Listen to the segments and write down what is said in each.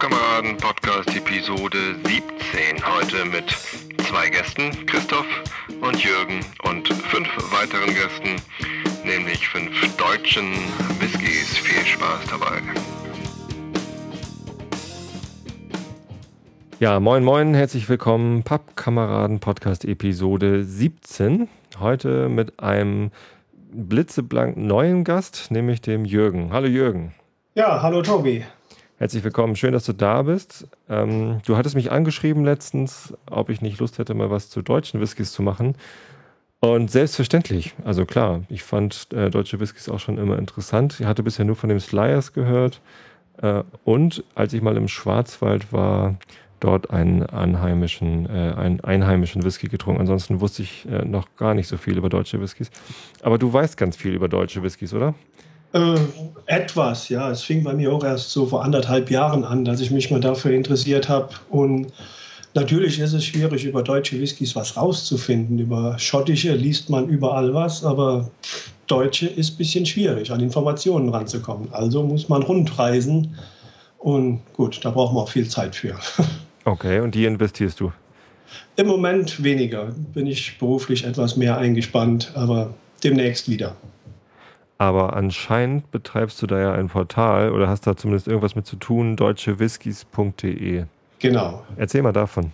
Pappkameraden Podcast Episode 17. Heute mit zwei Gästen, Christoph und Jürgen und fünf weiteren Gästen, nämlich fünf deutschen Whiskys. Viel Spaß dabei. Ja, moin moin, herzlich willkommen, Pappkameraden Podcast Episode 17. Heute mit einem blitzeblank neuen Gast, nämlich dem Jürgen. Hallo Jürgen. Ja, hallo Tobi. Herzlich willkommen, schön, dass du da bist. Ähm, du hattest mich angeschrieben letztens, ob ich nicht Lust hätte, mal was zu deutschen Whiskys zu machen. Und selbstverständlich, also klar, ich fand äh, deutsche Whiskys auch schon immer interessant. Ich hatte bisher nur von dem Slyers gehört. Äh, und als ich mal im Schwarzwald war, dort einen einheimischen, äh, einen einheimischen Whisky getrunken. Ansonsten wusste ich äh, noch gar nicht so viel über deutsche Whiskys. Aber du weißt ganz viel über deutsche Whiskys, oder? Äh, etwas, ja. Es fing bei mir auch erst so vor anderthalb Jahren an, dass ich mich mal dafür interessiert habe. Und natürlich ist es schwierig, über deutsche Whiskys was rauszufinden. Über schottische liest man überall was, aber deutsche ist ein bisschen schwierig, an Informationen ranzukommen. Also muss man rundreisen. Und gut, da braucht man auch viel Zeit für. Okay, und die investierst du? Im Moment weniger. Bin ich beruflich etwas mehr eingespannt, aber demnächst wieder. Aber anscheinend betreibst du da ja ein Portal oder hast da zumindest irgendwas mit zu tun, deutschewhiskys.de. Genau. Erzähl mal davon.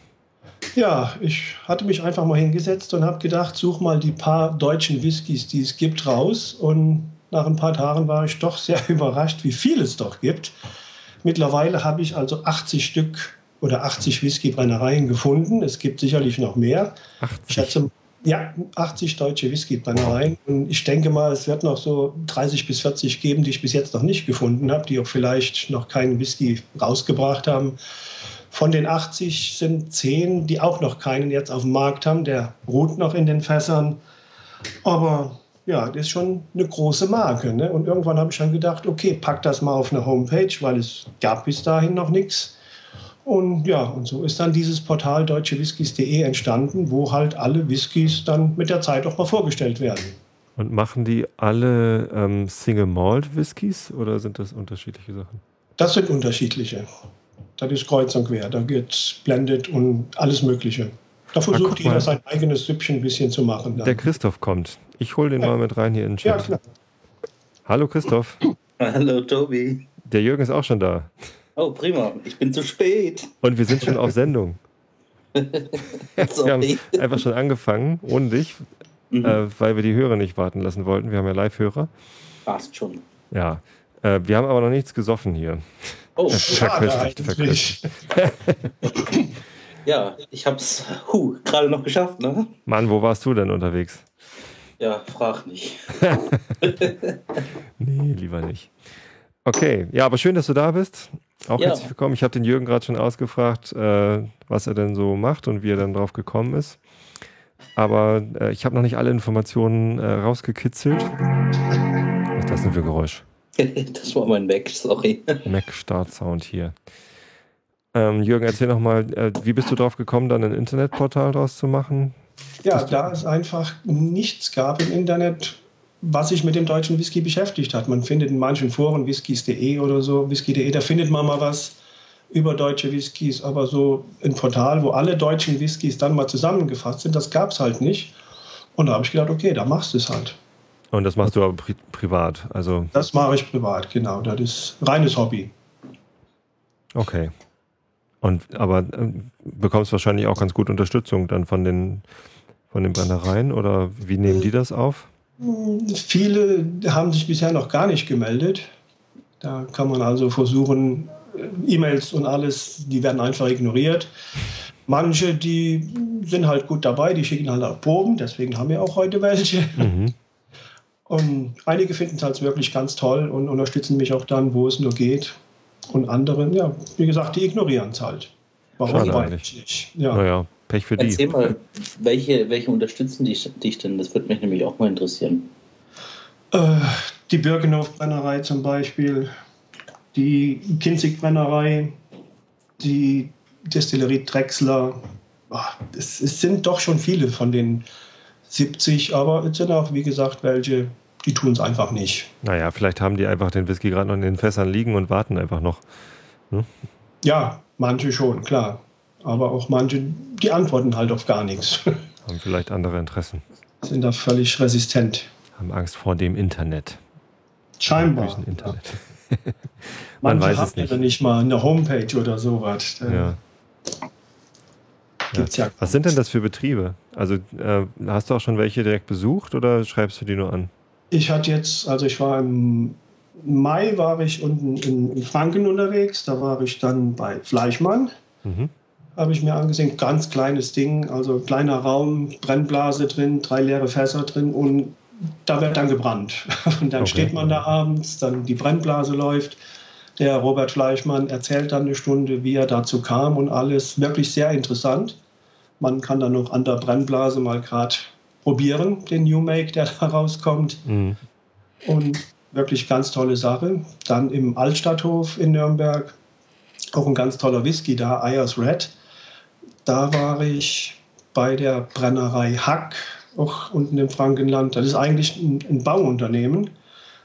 Ja, ich hatte mich einfach mal hingesetzt und habe gedacht, such mal die paar deutschen Whiskys, die es gibt, raus. Und nach ein paar Tagen war ich doch sehr überrascht, wie viel es doch gibt. Mittlerweile habe ich also 80 Stück oder 80 Whiskybrennereien gefunden. Es gibt sicherlich noch mehr. 80. Ich schätze, ja, 80 deutsche Whiskybrennereien. Und ich denke mal, es wird noch so 30 bis 40 geben, die ich bis jetzt noch nicht gefunden habe, die auch vielleicht noch keinen Whisky rausgebracht haben. Von den 80 sind 10, die auch noch keinen jetzt auf dem Markt haben. Der ruht noch in den Fässern. Aber ja, das ist schon eine große Marke. Ne? Und irgendwann habe ich dann gedacht, okay, pack das mal auf eine Homepage, weil es gab bis dahin noch nichts. Und ja, und so ist dann dieses Portal deutschewhiskys.de entstanden, wo halt alle Whiskys dann mit der Zeit auch mal vorgestellt werden. Und machen die alle ähm, Single Malt Whiskys oder sind das unterschiedliche Sachen? Das sind unterschiedliche. Das ist kreuz und quer. Da geht Blended und alles Mögliche. Da versucht jeder sein eigenes Süppchen ein bisschen zu machen. Dann. Der Christoph kommt. Ich hole den ja. mal mit rein hier in den Chat. Ja, klar. Hallo Christoph. Hallo Tobi. Der Jürgen ist auch schon da. Oh, prima. Ich bin zu spät. Und wir sind schon auf Sendung. wir haben einfach schon angefangen, ohne dich, mhm. äh, weil wir die Hörer nicht warten lassen wollten. Wir haben ja Live-Hörer. Passt schon. Ja. Äh, wir haben aber noch nichts gesoffen hier. Oh, verköstigt, verköstigt. ja, ich hab's huh, gerade noch geschafft, ne? Mann, wo warst du denn unterwegs? Ja, frag nicht. nee, lieber nicht. Okay, ja, aber schön, dass du da bist. Auch ja. herzlich willkommen. Ich habe den Jürgen gerade schon ausgefragt, äh, was er denn so macht und wie er dann drauf gekommen ist. Aber äh, ich habe noch nicht alle Informationen äh, rausgekitzelt. Was ist das denn für Geräusch? das war mein Mac, sorry. Mac-Start-Sound hier. Ähm, Jürgen, erzähl noch mal, äh, wie bist du drauf gekommen, dann ein Internetportal draus zu machen? Ja, da es einfach nichts gab im Internet, was sich mit dem deutschen Whisky beschäftigt hat. Man findet in manchen Foren whiskys.de oder so, whisky.de, da findet man mal was über deutsche Whiskys, aber so ein Portal, wo alle deutschen Whiskys dann mal zusammengefasst sind, das gab es halt nicht. Und da habe ich gedacht, okay, da machst du es halt. Und das machst du aber pri privat, also? Das mache ich privat, genau. Das ist reines Hobby. Okay. Und aber äh, bekommst wahrscheinlich auch ganz gut Unterstützung dann von den von den Brennereien oder wie nehmen die das auf? Viele haben sich bisher noch gar nicht gemeldet. Da kann man also versuchen, äh, E-Mails und alles, die werden einfach ignoriert. Manche, die sind halt gut dabei, die schicken halt auch Proben, deswegen haben wir auch heute welche. Mhm. Und einige finden es halt wirklich ganz toll und unterstützen mich auch dann, wo es nur geht. Und andere, ja, wie gesagt, die ignorieren es halt. Warum weiß ich nicht. Ja. Naja, Pech für die. Erzähl mal, welche, welche unterstützen dich, dich denn? Das würde mich nämlich auch mal interessieren. Äh, die Birkenhof-Brennerei zum Beispiel, die Kinzig-Brennerei, die Destillerie Drechsler. Es, es sind doch schon viele von den 70, aber es sind auch, wie gesagt, welche, die tun es einfach nicht. Naja, vielleicht haben die einfach den Whisky gerade noch in den Fässern liegen und warten einfach noch. Hm? Ja, manche schon, klar. Aber auch manche, die antworten halt auf gar nichts. Haben vielleicht andere Interessen. Sind da völlig resistent. Haben Angst vor dem Internet. Scheinbar. Internet. Man Man weiß es nicht. ja nicht mal eine Homepage oder sowas. Da Ja. gibt's ja. Was sind denn das für Betriebe? Also äh, hast du auch schon welche direkt besucht oder schreibst du die nur an? Ich hatte jetzt, also ich war im Mai war ich unten in, in Franken unterwegs. Da war ich dann bei Fleischmann. Mhm. Habe ich mir angesehen, ganz kleines Ding, also kleiner Raum, Brennblase drin, drei leere Fässer drin und da wird dann gebrannt. Und dann Okay. steht man da abends, dann die Brennblase läuft. Der Robert Fleischmann erzählt dann eine Stunde, wie er dazu kam und alles. Wirklich sehr interessant. Man kann dann noch an der Brennblase mal gerade probieren, den New Make, der da rauskommt. Mhm. Und wirklich ganz tolle Sache. Dann im Altstadthof in Nürnberg auch ein ganz toller Whisky da, Ayers Red. Da war ich bei der Brennerei Hack, auch unten im Frankenland. Das ist eigentlich ein, ein Bauunternehmen.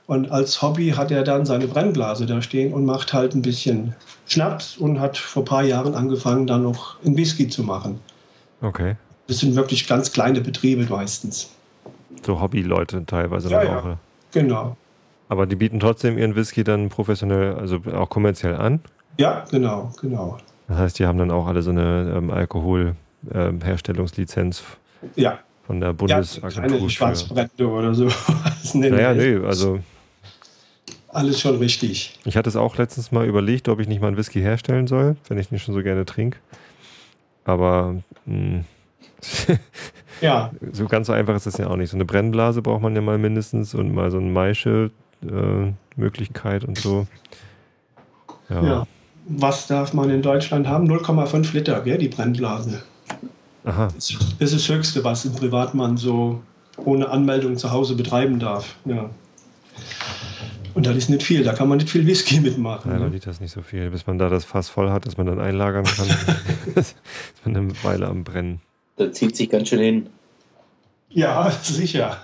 Und als Hobby hat er dann seine Brennblase da stehen und macht halt ein bisschen Schnaps und hat vor ein paar Jahren angefangen, dann noch einen Whisky zu machen. Okay. Das sind wirklich ganz kleine Betriebe meistens. So Hobbyleute teilweise Ja, dann ja. auch. Genau. Aber die bieten trotzdem ihren Whisky dann professionell, also auch kommerziell an. Ja, genau, genau. Das heißt, die haben dann auch alle so eine ähm, Alkoholherstellungslizenz Ja, von der Ja, Bundesagentur. keine für- Schwarzbrände oder so. Naja, nee, also Alles schon richtig. ich hatte es auch letztens mal überlegt, ob ich nicht mal einen Whisky herstellen soll, wenn ich den schon so gerne trinke. Aber mh, Ja, so ganz so einfach ist das ja auch nicht. So eine Brennblase braucht man ja mal mindestens und mal so eine Maische-Möglichkeit und so. Ja. ja. Was darf man in Deutschland haben? 0,5 Liter, gell, die Brennblase. Aha, Das ist das Höchste, was ein Privatmann so ohne Anmeldung zu Hause betreiben darf. Ja. Und das ist nicht viel, da kann man nicht viel Whisky mitmachen. dreimal Ne? Liter ist nicht so viel. Bis man da das Fass voll hat, dass man dann einlagern kann, ist man eine Weile am Brennen. Da zieht sich ganz schön hin. Ja, sicher.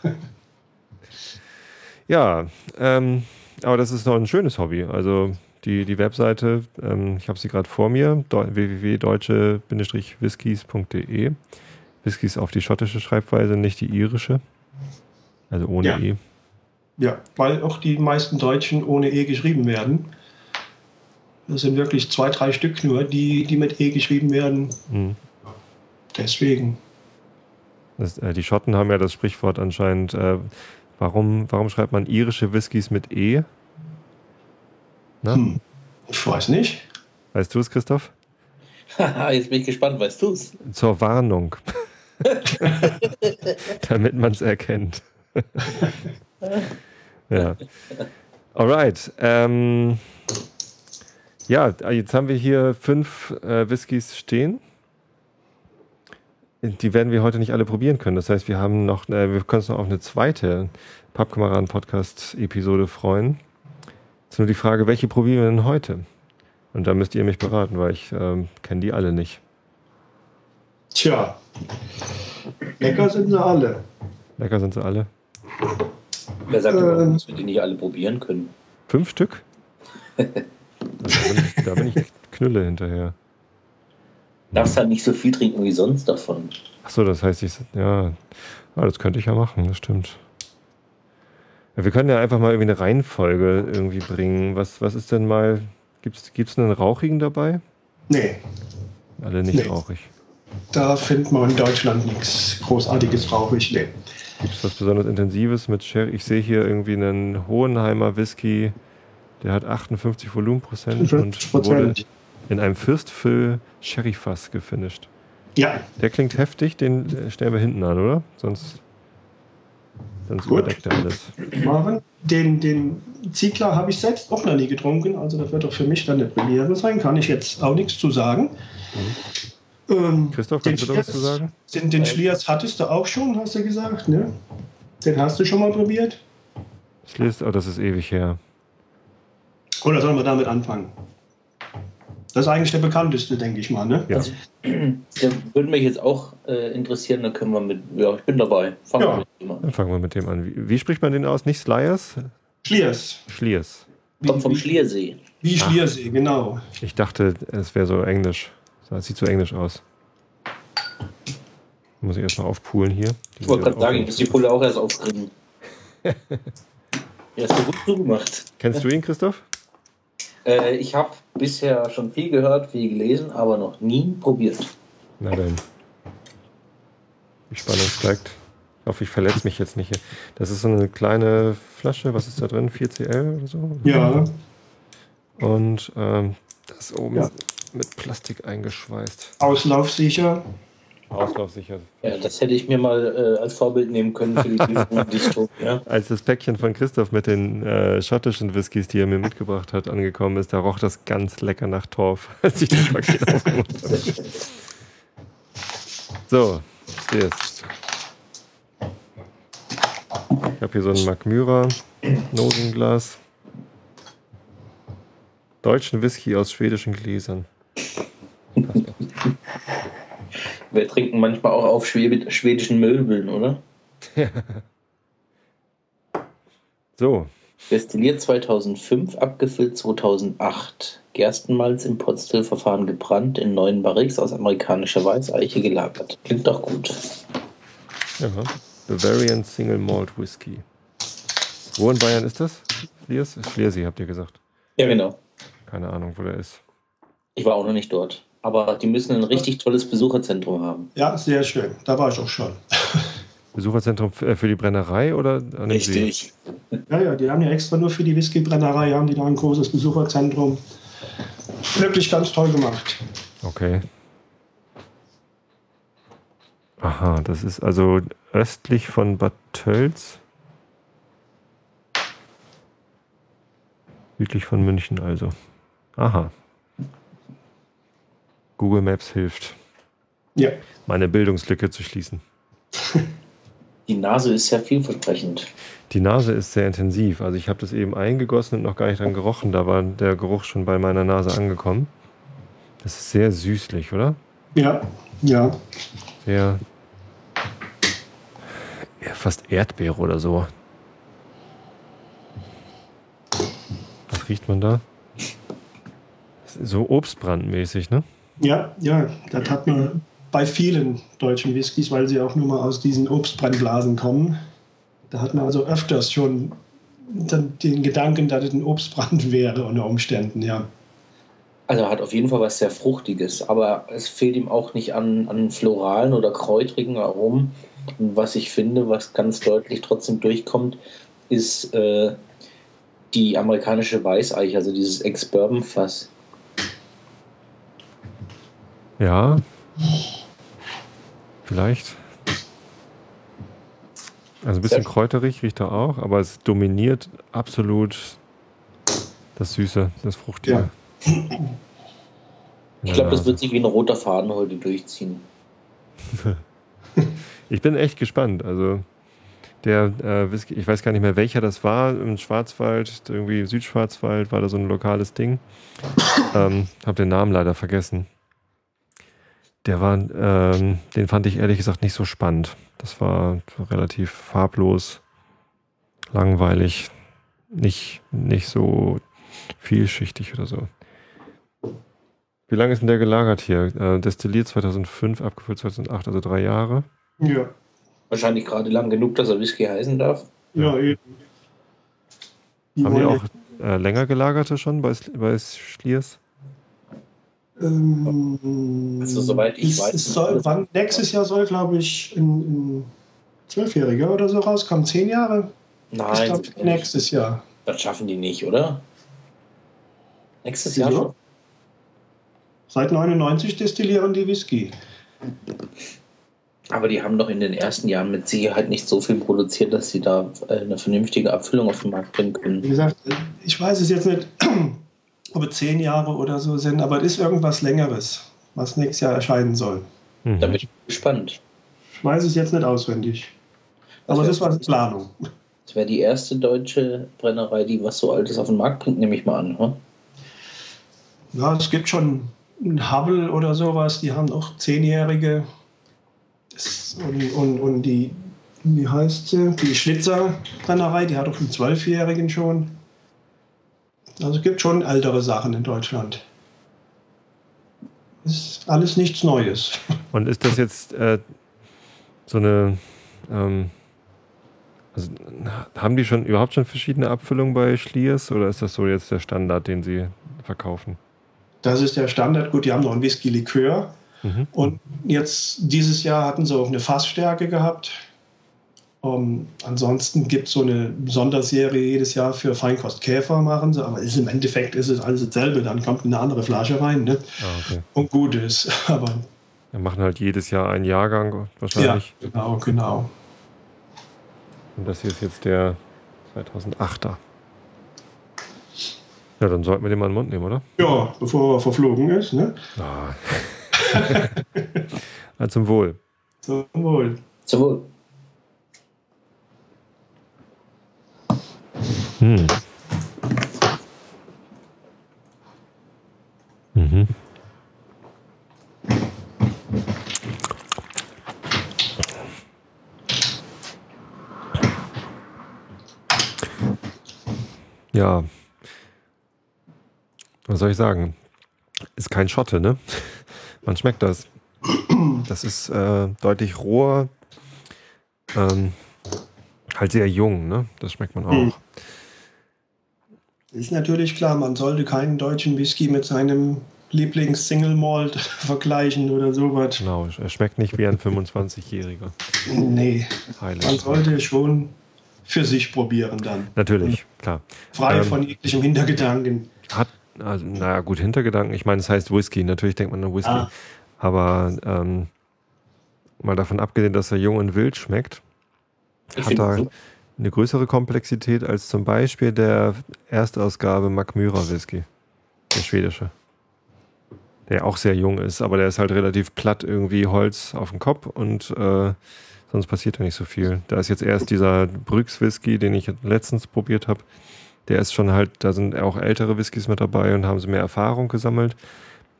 Ja, ähm, aber das ist noch ein schönes Hobby. Also die, die Webseite, ähm, ich habe sie gerade vor mir, deu- www.deutsche-whiskys.de. Whiskys auf die schottische Schreibweise, nicht die irische. Also ohne Ja. E. Ja, weil auch die meisten Deutschen ohne E geschrieben werden. Das sind wirklich zwei, drei Stück nur, die, die mit E geschrieben werden. Mhm. Deswegen. Das, äh, die Schotten haben ja das Sprichwort anscheinend, äh, warum, warum schreibt man irische Whiskys mit E? Na, Hm. Ich weiß nicht. weißt du es, Christoph? Haha, jetzt bin ich gespannt, weißt du's? Zur Warnung. Damit man es erkennt. ja. Alright. Ähm, ja, jetzt haben wir hier fünf äh, Whiskys stehen. Die werden wir heute nicht alle probieren können. Das heißt, wir haben noch, äh, wir können uns noch auf eine zweite Pappkameraden-Podcast-Episode freuen. Ist nur die Frage, welche probieren wir denn heute? Und da müsst ihr mich beraten, weil ich ähm, kenne die alle nicht. Tja. Lecker sind sie alle. Lecker sind sie alle. Wer sagt Ähm. überhaupt, dass wir die nicht alle probieren können? Fünf Stück? Da, bin ich, da bin ich echt Knülle hinterher. Darfst halt nicht so viel trinken wie sonst davon. Achso, das heißt, ich, ja, ah, das könnte ich ja machen, das stimmt. Ja, wir können ja einfach mal irgendwie eine Reihenfolge irgendwie bringen. Was, was ist denn mal, gibt's, gibt's einen Rauchigen dabei? Nee, Alle nicht Nee. rauchig. da findet man in Deutschland nichts Großartiges rauchig. Nee. Gibt es was besonders Intensives mit Sherry? Ich sehe hier irgendwie einen Hohenheimer Whisky, der hat 58 Volumenprozent und 50 wurde in einem Fürstfüll Sherryfass gefinisht. Ja, Der klingt heftig, den äh, stellen wir hinten an, oder? Sonst, sonst Gut. überdeckt er alles. Den, den Ziegler habe ich selbst auch noch nie getrunken, also das wird doch für mich dann eine Premiere sein, kann ich jetzt auch nichts zu sagen. Ähm, Christoph, den kannst du da was zu Schliers- sagen? Den, den Schliers hattest du auch schon, hast du gesagt, ne? Den hast du schon mal probiert? Schließt, oh, das ist ewig her. Oder sollen wir damit anfangen? Das ist eigentlich der bekannteste, denke ich mal, ne? Ja. Also, der würde mich jetzt auch äh, interessieren, da können wir mit. Ja, ich bin dabei. Fangen Ja. wir mit dem an. Dann fangen wir mit dem an. Wie, wie spricht man den aus? Nicht Sliers? Schliers. Schliers. Kommt vom Schliersee. wie Schliersee, genau. Ich dachte, es wäre so englisch. Das sieht so englisch aus. Muss ich erstmal aufpulen hier. Ich wollte gerade sagen, ich muss die Pulle auch erst aufkriegen. ja, hast du gut zugemacht. Kennst du ihn, Christoph? Äh, ich habe bisher schon viel gehört, viel gelesen, aber noch nie probiert. Na dann. Die Spannung steigt. Ich hoffe, ich verletze mich jetzt nicht hier. Das ist so eine kleine Flasche. Was ist da drin? 4cl oder so? Ja, Und ähm, das oben Ja. mit Plastik eingeschweißt. auslaufsicher. Auslaufsicher. Ja, das hätte ich mir mal äh, als Vorbild nehmen können für die Dichtung. Ja. Als das Päckchen von Christoph mit den äh, schottischen Whiskys, die er mir mitgebracht hat, angekommen ist, da roch das ganz lecker nach Torf, als ich das Paket aufgemacht habe. So, das? Ich habe hier so ein Magmyra Nosenglas. Deutschen Whisky aus schwedischen Gläsern. Wir trinken manchmal auch auf Schwed schwedischen Möbeln, oder? So, Destilliert 2005, abgefüllt 2008. Gerstenmalz im Potstill-Verfahren gebrannt, in neuen Barriques aus amerikanischer Weißeiche gelagert. Klingt doch gut. ja. Bavarian Single Malt Whisky. Wo in Bayern ist das? Schliers? Schliersee, habt ihr gesagt. Ja, genau. Keine Ahnung, wo der ist. Ich war auch noch nicht dort. Aber die müssen ein richtig tolles Besucherzentrum haben. Ja, sehr schön. Da war ich auch schon. Besucherzentrum äh, für die Brennerei oder an dem See? Ja, ja, die haben ja extra nur für die Whiskybrennerei, haben die da ein großes Besucherzentrum. Wirklich ganz toll gemacht. Okay. Aha, das ist also östlich von Bad Tölz. Südlich von München also. Aha. Google Maps hilft, Ja, meine Bildungslücke zu schließen. Die Nase ist sehr vielversprechend. Die Nase ist sehr intensiv. Also ich habe das eben eingegossen und noch gar nicht dran gerochen. Da war der Geruch schon bei meiner Nase angekommen. Das ist sehr süßlich, oder? ja, ja. Sehr. Ja, fast Erdbeere oder so. Was riecht man da? So Obstbrandmäßig, ne? Ja, ja, das hat man bei vielen deutschen Whiskys, weil sie auch nur mal aus diesen Obstbrennglasen kommen. Da hat man also öfters schon den Gedanken, dass es ein Obstbrand wäre unter Umständen, ja. Also hat auf jeden Fall was sehr Fruchtiges, aber es fehlt ihm auch nicht an, an floralen oder kräutrigen Aromen. Und was ich finde, was ganz deutlich trotzdem durchkommt, ist äh, die amerikanische Weißeiche, also dieses Ex-Bourbon-Fass. Ja. Vielleicht. Also ein bisschen kräuterig riecht er auch, aber es dominiert absolut das Süße, das Fruchtige. Ich glaube, das wird sich wie ein roter Faden heute durchziehen. Ich bin echt gespannt. Also der äh, Whisky, ich weiß gar nicht mehr, welcher das war. Im Schwarzwald, irgendwie Südschwarzwald war da so ein lokales Ding. ähm, hab den Namen leider vergessen. Der war, ähm, den fand ich ehrlich gesagt nicht so spannend. Das war relativ farblos, langweilig, nicht, nicht so vielschichtig oder so. Wie lange ist denn der gelagert hier? Äh, destilliert 2005, abgefüllt 2008, also drei Jahre. Ja, Wahrscheinlich gerade lang genug, dass er Whisky heißen darf. ja eben. Die Haben die auch äh, länger gelagerte schon bei, bei Schliers? Ähm, Also, soweit ich es, weiß, Es soll, wann, nächstes Jahr soll, glaube ich, ein, Zwölfjähriger oder so rauskommen. Zehn Jahre? Ich Nein, glaube, nächstes Jahr. das schaffen die nicht, oder? Nächstes Jahr Wieso? schon. Seit 99 destillieren die Whisky. Aber die haben doch in den ersten Jahren mit Sicherheit nicht so viel produziert, dass sie da äh, eine vernünftige Abfüllung auf den Markt bringen Wie können. gesagt, ich weiß es jetzt nicht, ob es zehn Jahre oder so sind, aber es ist irgendwas Längeres, was nächstes Jahr erscheinen soll. Mhm. Da bin ich gespannt. Ich weiß es jetzt nicht auswendig. Aber es ist was in Planung. Das wäre die erste deutsche Brennerei, die was so Altes auf den Markt bringt, nehme ich mal an. Hm? Ja, es gibt schon ein Hubble oder sowas, die haben auch Zehnjährige. Das- Und, und, und die, wie heißt sie? Die Schlitzer Brennerei, die hat auch einen Zwölfjährigen schon. Also es gibt schon ältere Sachen in Deutschland. Ist alles nichts Neues. Und ist das jetzt äh, so eine, ähm, also, haben die schon überhaupt schon verschiedene Abfüllungen bei Schliers oder ist das so jetzt der Standard, den sie verkaufen? Das ist der Standard. Gut, die haben noch ein Whisky-Likör. Mhm. Und jetzt dieses Jahr hatten sie auch eine Fassstärke gehabt. Um, ansonsten gibt es so eine Sonderserie jedes Jahr für Feinkostkäfer machen sie, aber ist, im Endeffekt ist es alles dasselbe. Dann kommt eine andere Flasche rein ne? Ah, okay. und gut ist. Aber wir machen halt jedes Jahr einen Jahrgang wahrscheinlich. Ja, genau, genau. Und das hier ist jetzt der 2008er. Ja, dann sollten wir den mal in den Mund nehmen, oder? Ja, bevor er verflogen ist, ne? Ah. also zum Wohl. Zum Wohl. Zum Wohl. Hm. Mhm. Ja. Was soll ich sagen? Ist kein Schotte, ne? Man schmeckt das. Das ist äh, deutlich roher. Ähm, halt sehr jung, ne? Das schmeckt man auch. Ist natürlich klar, man sollte keinen deutschen Whisky mit seinem Lieblings-Single Malt vergleichen oder sowas. Genau, er schmeckt nicht wie ein 25-Jähriger. Nee, Heilig. man sollte schon für sich probieren dann. Natürlich, klar. Frei ähm, von jeglichem Hintergedanken. Hat, also, naja, gut, Hintergedanken. Ich meine, es heißt Whisky. Natürlich denkt man an Whisky. Ah. Aber ähm, mal davon abgesehen, dass er jung und wild schmeckt, ich hat er so. Eine größere Komplexität als zum Beispiel der Erstausgabe Macmyra Whisky. Der schwedische. Der auch sehr jung ist, aber der ist halt relativ platt, irgendwie Holz auf dem Kopf und äh, sonst passiert ja nicht so viel. Da ist jetzt erst dieser Brüx Whisky, den ich letztens probiert habe. Der ist schon halt, da sind auch ältere Whiskys mit dabei und haben sie mehr Erfahrung gesammelt.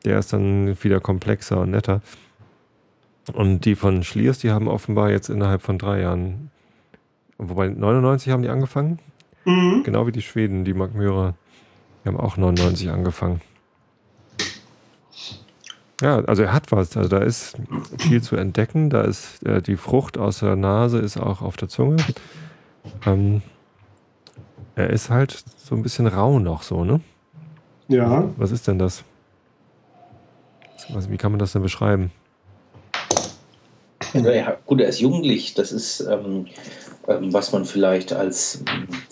Der ist dann wieder komplexer und netter. Und die von Schliers, die haben offenbar jetzt innerhalb von drei Jahren, wobei 99 haben die angefangen. Mhm. Genau wie die Schweden, die Mark Myra. Die haben auch 99 angefangen. Ja, also er hat was. Also da ist viel zu entdecken. Da ist äh, die Frucht aus der Nase ist auch auf der Zunge. Ähm, er ist halt so ein bisschen rau noch so, ne? Ja. Was ist denn das? Wie kann man das denn beschreiben? Ja, gut, er ist jugendlich. Das ist, ähm, was man vielleicht als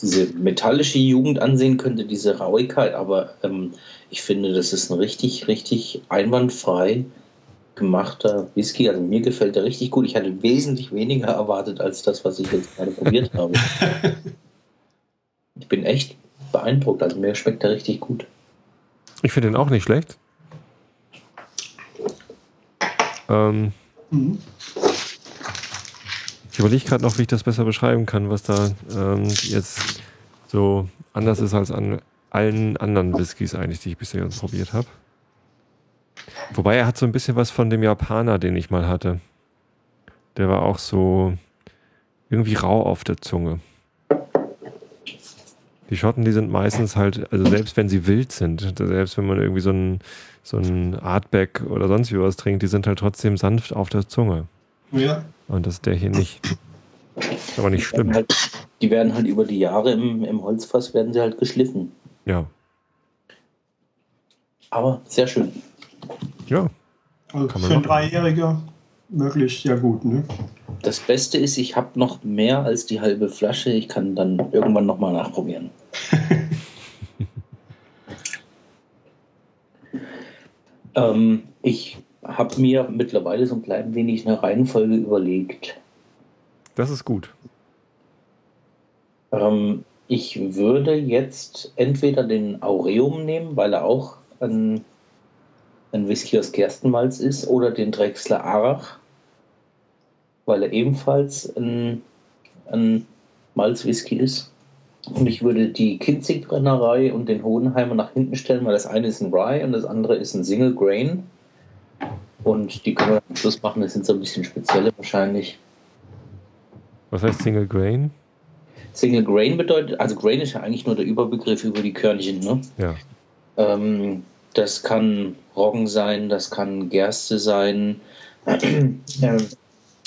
diese metallische Jugend ansehen könnte, diese Rauigkeit. Aber ähm, ich finde, das ist ein richtig, richtig einwandfrei gemachter Whisky. Also mir gefällt der richtig gut. Ich hatte wesentlich weniger erwartet als das, was ich jetzt gerade probiert habe. Ich bin echt beeindruckt. Also mir schmeckt der richtig gut. Ich finde den auch nicht schlecht. Ähm, mhm. Ich überlege gerade noch, wie ich das besser beschreiben kann, was da ähm, jetzt so anders ist als an allen anderen Whiskys eigentlich, die ich bisher probiert habe. Wobei er hat so ein bisschen was von dem Japaner, den ich mal hatte. Der war auch so irgendwie rau auf der Zunge. Die Schotten, die sind meistens halt, also selbst wenn sie wild sind, selbst wenn man irgendwie so ein, so ein Artback oder sonst wie was trinkt, die sind halt trotzdem sanft auf der Zunge. Ja. Und das ist der hier nicht. Ist aber nicht schlimm. Halt, die werden halt über die Jahre im, im Holzfass werden sie halt geschliffen. Ja. Aber sehr schön. Ja. Also für ein Dreijähriger wirklich sehr gut, ne? Das Beste ist, ich habe noch mehr als die halbe Flasche. Ich kann dann irgendwann nochmal nachprobieren. ähm, ich habe mir mittlerweile so ein klein wenig eine Reihenfolge überlegt. Das ist gut. Ähm, ich würde jetzt entweder den Aureum nehmen, weil er auch ein, ein Whisky aus Gerstenmalz ist, oder den Drechsler Arach, weil er ebenfalls ein, ein Malzwhisky ist. Und ich würde die Kinzig-Brennerei und den Hodenheimer nach hinten stellen, weil das eine ist ein Rye und das andere ist ein Single Grain. Und die können wir am Schluss machen, das sind so ein bisschen spezielle wahrscheinlich. Was heißt Single Grain? Single Grain bedeutet, also Grain ist ja eigentlich nur der Überbegriff über die Körnchen, ne? Ja. Ähm, das kann Roggen sein, das kann Gerste sein. ähm,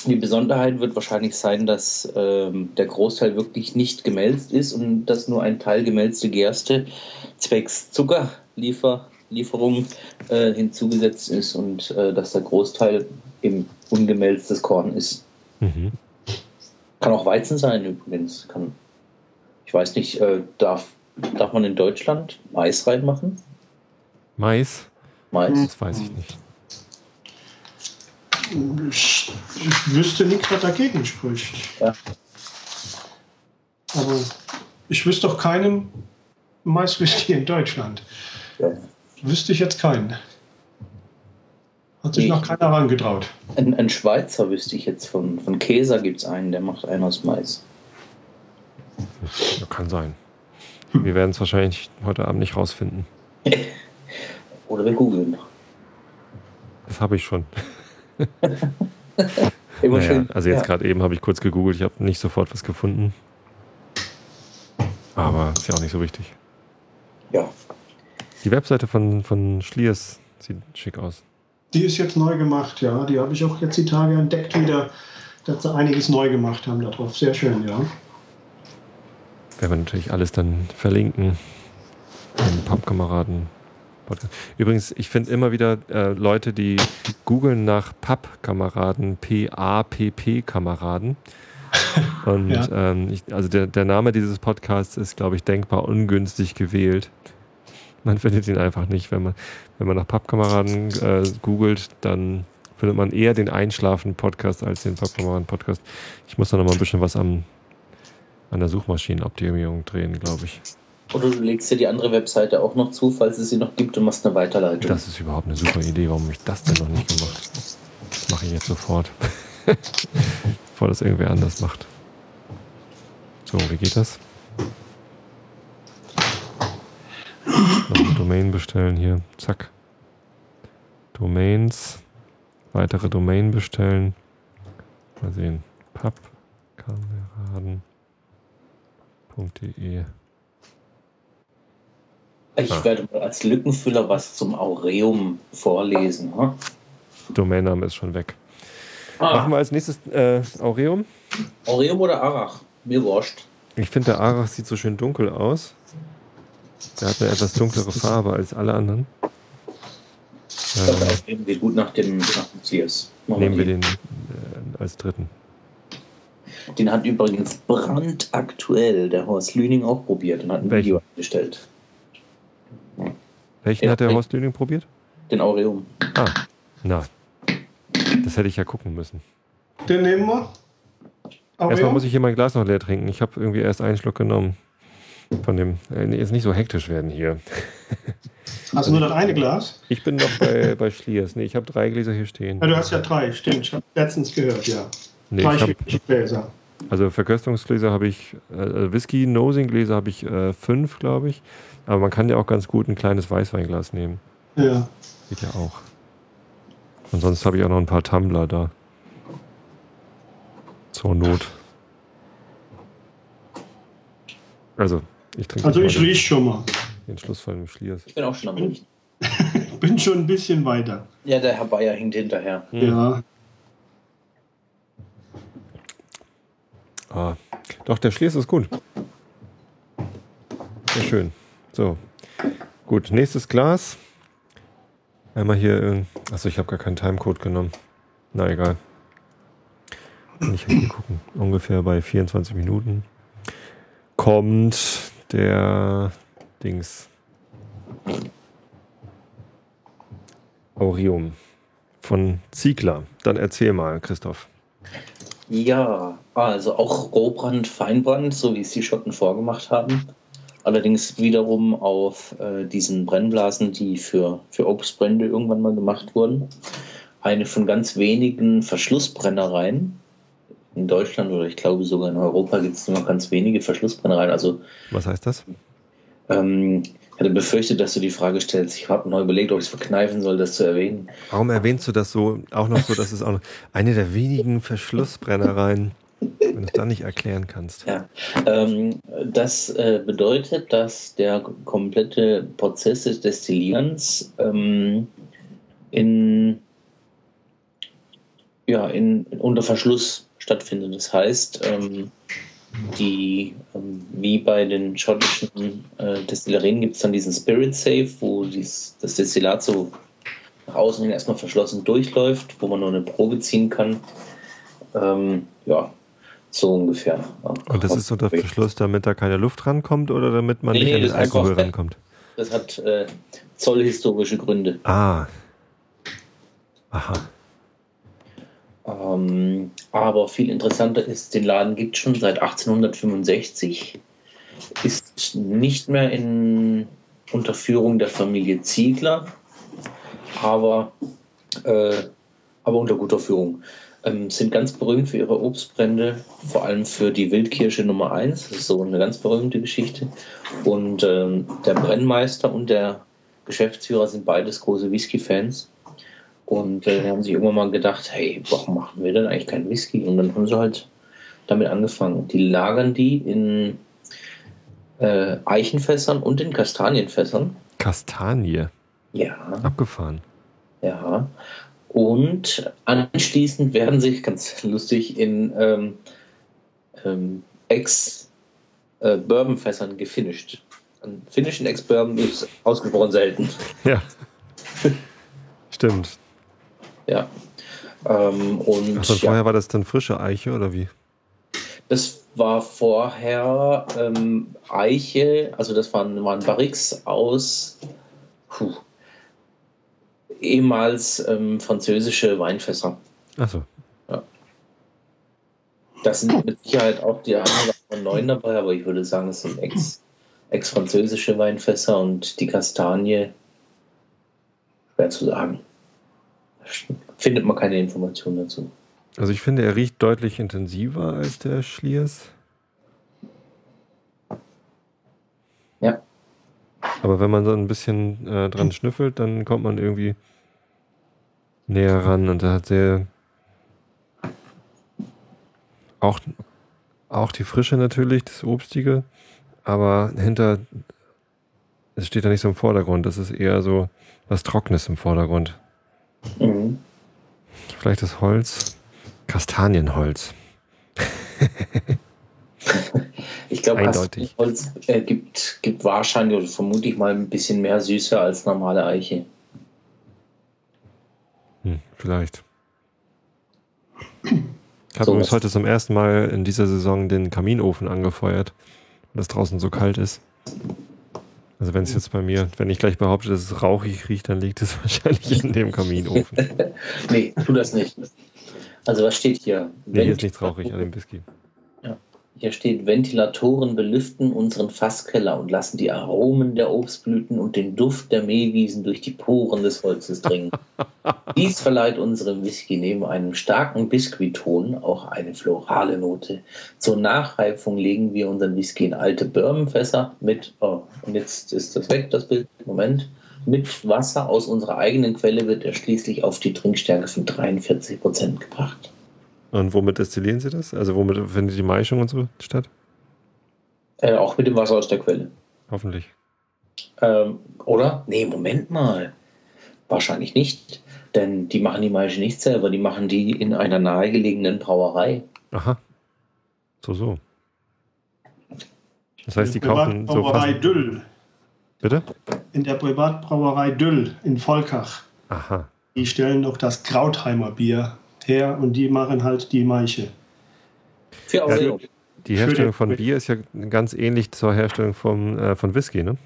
die Besonderheit wird wahrscheinlich sein, dass ähm, der Großteil wirklich nicht gemälzt ist und dass nur ein Teil gemälzte Gerste zwecks Zuckerlieferung äh, hinzugesetzt ist und äh, dass der Großteil eben ungemälztes Korn ist. Mhm. Kann auch Weizen sein übrigens. Kann, ich weiß nicht, äh, darf, darf man in Deutschland Mais reinmachen? Mais? Mais. Das weiß ich nicht. Ich, ich wüsste nichts, was dagegen spricht. Ja. Aber ich wüsste doch keinen Maiswhisky in Deutschland. Ja. Wüsste ich jetzt keinen. Hat sich Nee. noch keiner herangetraut. Ein, ein Schweizer wüsste ich jetzt von, von Käser gibt es einen, der macht einen aus Mais. Ja, kann sein. Wir werden es wahrscheinlich heute Abend nicht rausfinden. Oder wir googeln. Das habe ich schon. Immer Naja, schön. also jetzt ja. gerade eben habe ich kurz gegoogelt, ich habe nicht sofort was gefunden. Aber ist ja auch nicht so wichtig. ja. Die Webseite von, von Schliers sieht schick aus. Die ist jetzt neu gemacht, ja. Die habe ich auch jetzt die Tage entdeckt wieder, dass sie einiges neu gemacht haben darauf. Sehr schön, ja. Werden wir natürlich alles dann verlinken. Im Pappkameraden. Übrigens, ich finde immer wieder äh, Leute, die googeln nach Pappkameraden, P-A-P-P-Kameraden. Und Ja. ähm, ich, also der, der Name dieses Podcasts ist, glaube ich, denkbar ungünstig gewählt. Man findet ihn einfach nicht. Wenn man, wenn man nach Pappkameraden äh, googelt, dann findet man eher den Einschlafen-Podcast als den Pappkameraden-Podcast. Ich muss da noch mal ein bisschen was am, an der Suchmaschinenoptimierung drehen, glaube ich. Oder du legst dir die andere Webseite auch noch zu, falls es sie noch gibt und machst eine Weiterleitung. Das ist überhaupt eine super Idee. Warum habe ich das denn noch nicht gemacht? Das mache ich jetzt sofort. Bevor das irgendwer anders macht. So, wie geht das? Noch Domain bestellen hier. Zack. Domains. Weitere Domain bestellen. Mal sehen. pappkameraden.de ich Ah. werde mal als Lückenfüller was zum Aureum vorlesen. Hm? Domainname ist schon weg. Machen Ah, wir als nächstes äh, Aureum. Aureum oder Arach? Mir wurscht. Ich finde, der Arach sieht so schön dunkel aus. Der hat eine etwas dunklere Farbe als alle anderen. Ich glaube, Äh, Aureum geht gut nach dem, nach dem Sears. Nehmen wir den äh, als dritten. Den hat übrigens brandaktuell der Horst Lüning auch probiert und hat ein Welchen? Video eingestellt. Welchen Ja, hat der Horst Lüning probiert? Den Aureum. Ah, na. Das hätte ich ja gucken müssen. Den nehmen wir. Aber Erstmal muss ich hier mein Glas noch leer trinken. Ich habe irgendwie erst einen Schluck genommen. Von dem. Äh, jetzt nicht so hektisch werden hier. hast du nur das eine Glas? Ich bin noch bei, bei Schliers. Nee, ich habe drei Gläser hier stehen. Ja, du hast ja drei, stimmt. Ich habe letztens gehört, ja. Nee, drei ich hab, Gläser. Also Verköstungsgläser habe ich, äh, Whisky, Nosing-Gläser habe ich äh, fünf, glaube ich. Aber man kann ja auch ganz gut ein kleines Weißweinglas nehmen. Ja. Geht ja auch. Und sonst habe ich auch noch ein paar Tumbler da. Zur Not. Also, ich trinke Also ich mal riech schon mal. den, Schluss von dem Schliers. Ich bin auch schon am Riechen. Bin schon ein bisschen weiter. Ja, der Herr Bayer hinkt hinterher. Hm. Ja. Ah, doch, der Schliers ist gut. Sehr schön. So. Gut, nächstes Glas. Einmal hier. äh, Achso, ich habe gar keinen Timecode genommen. Na egal. Ich hier gucken. Ungefähr bei 24 Minuten kommt der Dings. Aurium von Ziegler. Dann erzähl mal, Christoph. Ja, also auch Rohbrand, Feinbrand, so wie es die Schotten vorgemacht haben. Allerdings wiederum auf äh, diesen Brennblasen, die für, für Obstbrände irgendwann mal gemacht wurden. Eine von ganz wenigen Verschlussbrennereien. In Deutschland oder ich glaube sogar in Europa gibt es nur noch ganz wenige Verschlussbrennereien. Also Was heißt das? ähm, ich hatte befürchtet, dass du die Frage stellst. Ich habe noch überlegt, ob ich es verkneifen soll, das zu erwähnen. Warum erwähnst du das so, auch noch so, dass es auch noch eine der wenigen Verschlussbrennereien Wenn du es dann nicht erklären kannst. Ja. Ähm, das äh, bedeutet, dass der komplette Prozess des Destillierens ähm, in, ja, in, unter Verschluss stattfindet. Das heißt, ähm, die, ähm, wie bei den schottischen äh, Destillerien gibt es dann diesen Spirit Safe, wo dies, das Destillat so nach außen hin erstmal verschlossen durchläuft, wo man nur eine Probe ziehen kann. Ähm, ja, so ungefähr. Und das ist unter Verschluss, damit da keine Luft rankommt oder damit man nee, nicht an den Alkohol rankommt? Das hat äh, zollhistorische Gründe. Ah. Aha. Ähm, aber viel interessanter ist, den Laden gibt es schon seit 1865, ist nicht mehr in Unterführung der Familie Ziegler, aber, äh, aber unter guter Führung. Ähm, sind ganz berühmt für ihre Obstbrände, vor allem für die Wildkirsche Nummer 1. Das ist so eine ganz berühmte Geschichte. Und ähm, der Brennmeister und der Geschäftsführer sind beides große Whisky-Fans. Und äh, haben sich irgendwann mal gedacht, hey, warum machen wir denn eigentlich keinen Whisky? Und dann haben sie halt damit angefangen. Die lagern die in äh, Eichenfässern und in Kastanienfässern. Kastanie? Ja. Abgefahren. Ja. Und anschließend werden sich, ganz lustig, in ähm, ähm, Ex-Bourbon-Fässern äh, gefinisht. Ein finnischen Ex-Bourbon ist ausgesprochen selten. Ja. Stimmt. Ja. Ähm, und vorher ja, war das dann frische Eiche oder wie? Das war vorher ähm, Eiche, also das waren, waren Barriques aus puh, ehemals ähm, französische Weinfässer. Achso. Ja. Das sind mit Sicherheit auch die anderen neuen dabei, aber ich würde sagen, es sind ex, ex-französische Weinfässer und die Kastanie, schwer zu sagen findet man keine Informationen dazu. Also ich finde, er riecht deutlich intensiver als der Schliers. Ja. Aber wenn man so ein bisschen äh, dran schnüffelt, dann kommt man irgendwie näher ran und er hat sehr auch, auch die Frische natürlich, das Obstige, aber hinter es steht da nicht so im Vordergrund. Das ist eher so was Trockenes im Vordergrund. Mhm. Vielleicht das Holz. Kastanienholz. ich glaube, Kastanienholz äh, gibt, gibt wahrscheinlich oder vermutlich mal ein bisschen mehr Süße als normale Eiche. Hm, vielleicht. Ich habe so übrigens heute zum ersten Mal in dieser Saison den Kaminofen angefeuert, weil es draußen so kalt ist. Also wenn es jetzt bei mir, wenn ich gleich behaupte, dass es rauchig riecht, dann liegt es wahrscheinlich in dem Kaminofen. nee, tu das nicht. Also was steht hier? Nee, hier ist nichts rauchig an dem Whisky. Hier steht, Ventilatoren belüften unseren Fasskeller und lassen die Aromen der Obstblüten und den Duft der Mehlwiesen durch die Poren des Holzes dringen. Dies verleiht unserem Whisky neben einem starken Biskuitton auch eine florale Note. Zur Nachreifung legen wir unseren Whisky in alte Bourbonfässer mit, oh, und jetzt ist das weg, das Bild, Moment, mit Wasser aus unserer eigenen Quelle wird er schließlich auf die Trinkstärke von 43 Prozent gebracht. Und womit destillieren Sie das? Also womit findet die Maischung und so statt? Äh, auch mit dem Wasser aus der Quelle. Hoffentlich. Ähm, oder? Nee, Moment mal. Wahrscheinlich nicht. Denn die machen die Maische nicht selber, die machen die in einer nahegelegenen Brauerei. Aha. So, so. Das heißt, die kaufen so Brauerei Düll. Bitte? In der Privatbrauerei Düll in Volkach. Aha. Die stellen doch das Krautheimer Bier her und die machen halt die Maische. Für ja, die Herstellung von Bier ist ja ganz ähnlich zur Herstellung vom, äh, von Whisky, ne?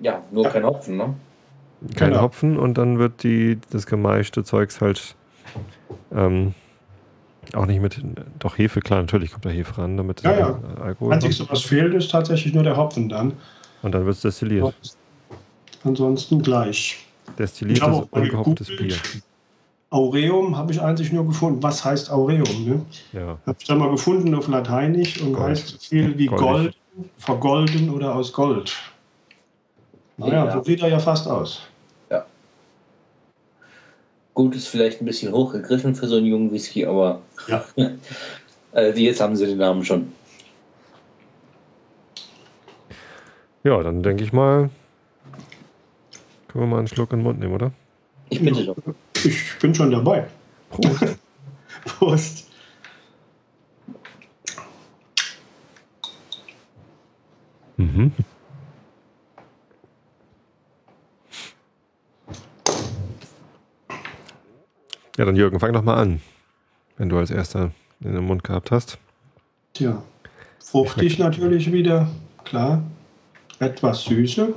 Ja, nur kein Hopfen, ne? Kein genau. Hopfen und dann wird die, das gemeischte Zeugs halt ähm, auch nicht mit, doch Hefe, klar, natürlich kommt da Hefe ran, damit ja, ja. Alkohol. Einzig, was fehlt, ist tatsächlich nur der Hopfen dann. Und dann wird es destilliert. Ansonsten gleich. Destilliertes, ungehopftes Bier. Aureum habe ich eigentlich nur gefunden. Was heißt Aureum? Ne? Ja. Habe ich da mal gefunden auf Lateinisch und Gold. heißt so viel wie Gold, vergolden oder aus Gold. Naja, ja. so sieht er ja fast aus. Ja. Gut, ist vielleicht ein bisschen hochgegriffen für so einen jungen Whisky, aber ja. Äh, jetzt haben sie den Namen schon. Ja, dann denke ich mal, können wir mal einen Schluck in den Mund nehmen, oder? Ich bitte doch. Ich bin schon dabei. Prost. Prost. mhm. Ja, dann Jürgen, fang doch mal an, wenn du als erster in den Mund gehabt hast. Tja, fruchtig natürlich wieder, klar. Etwas Süße,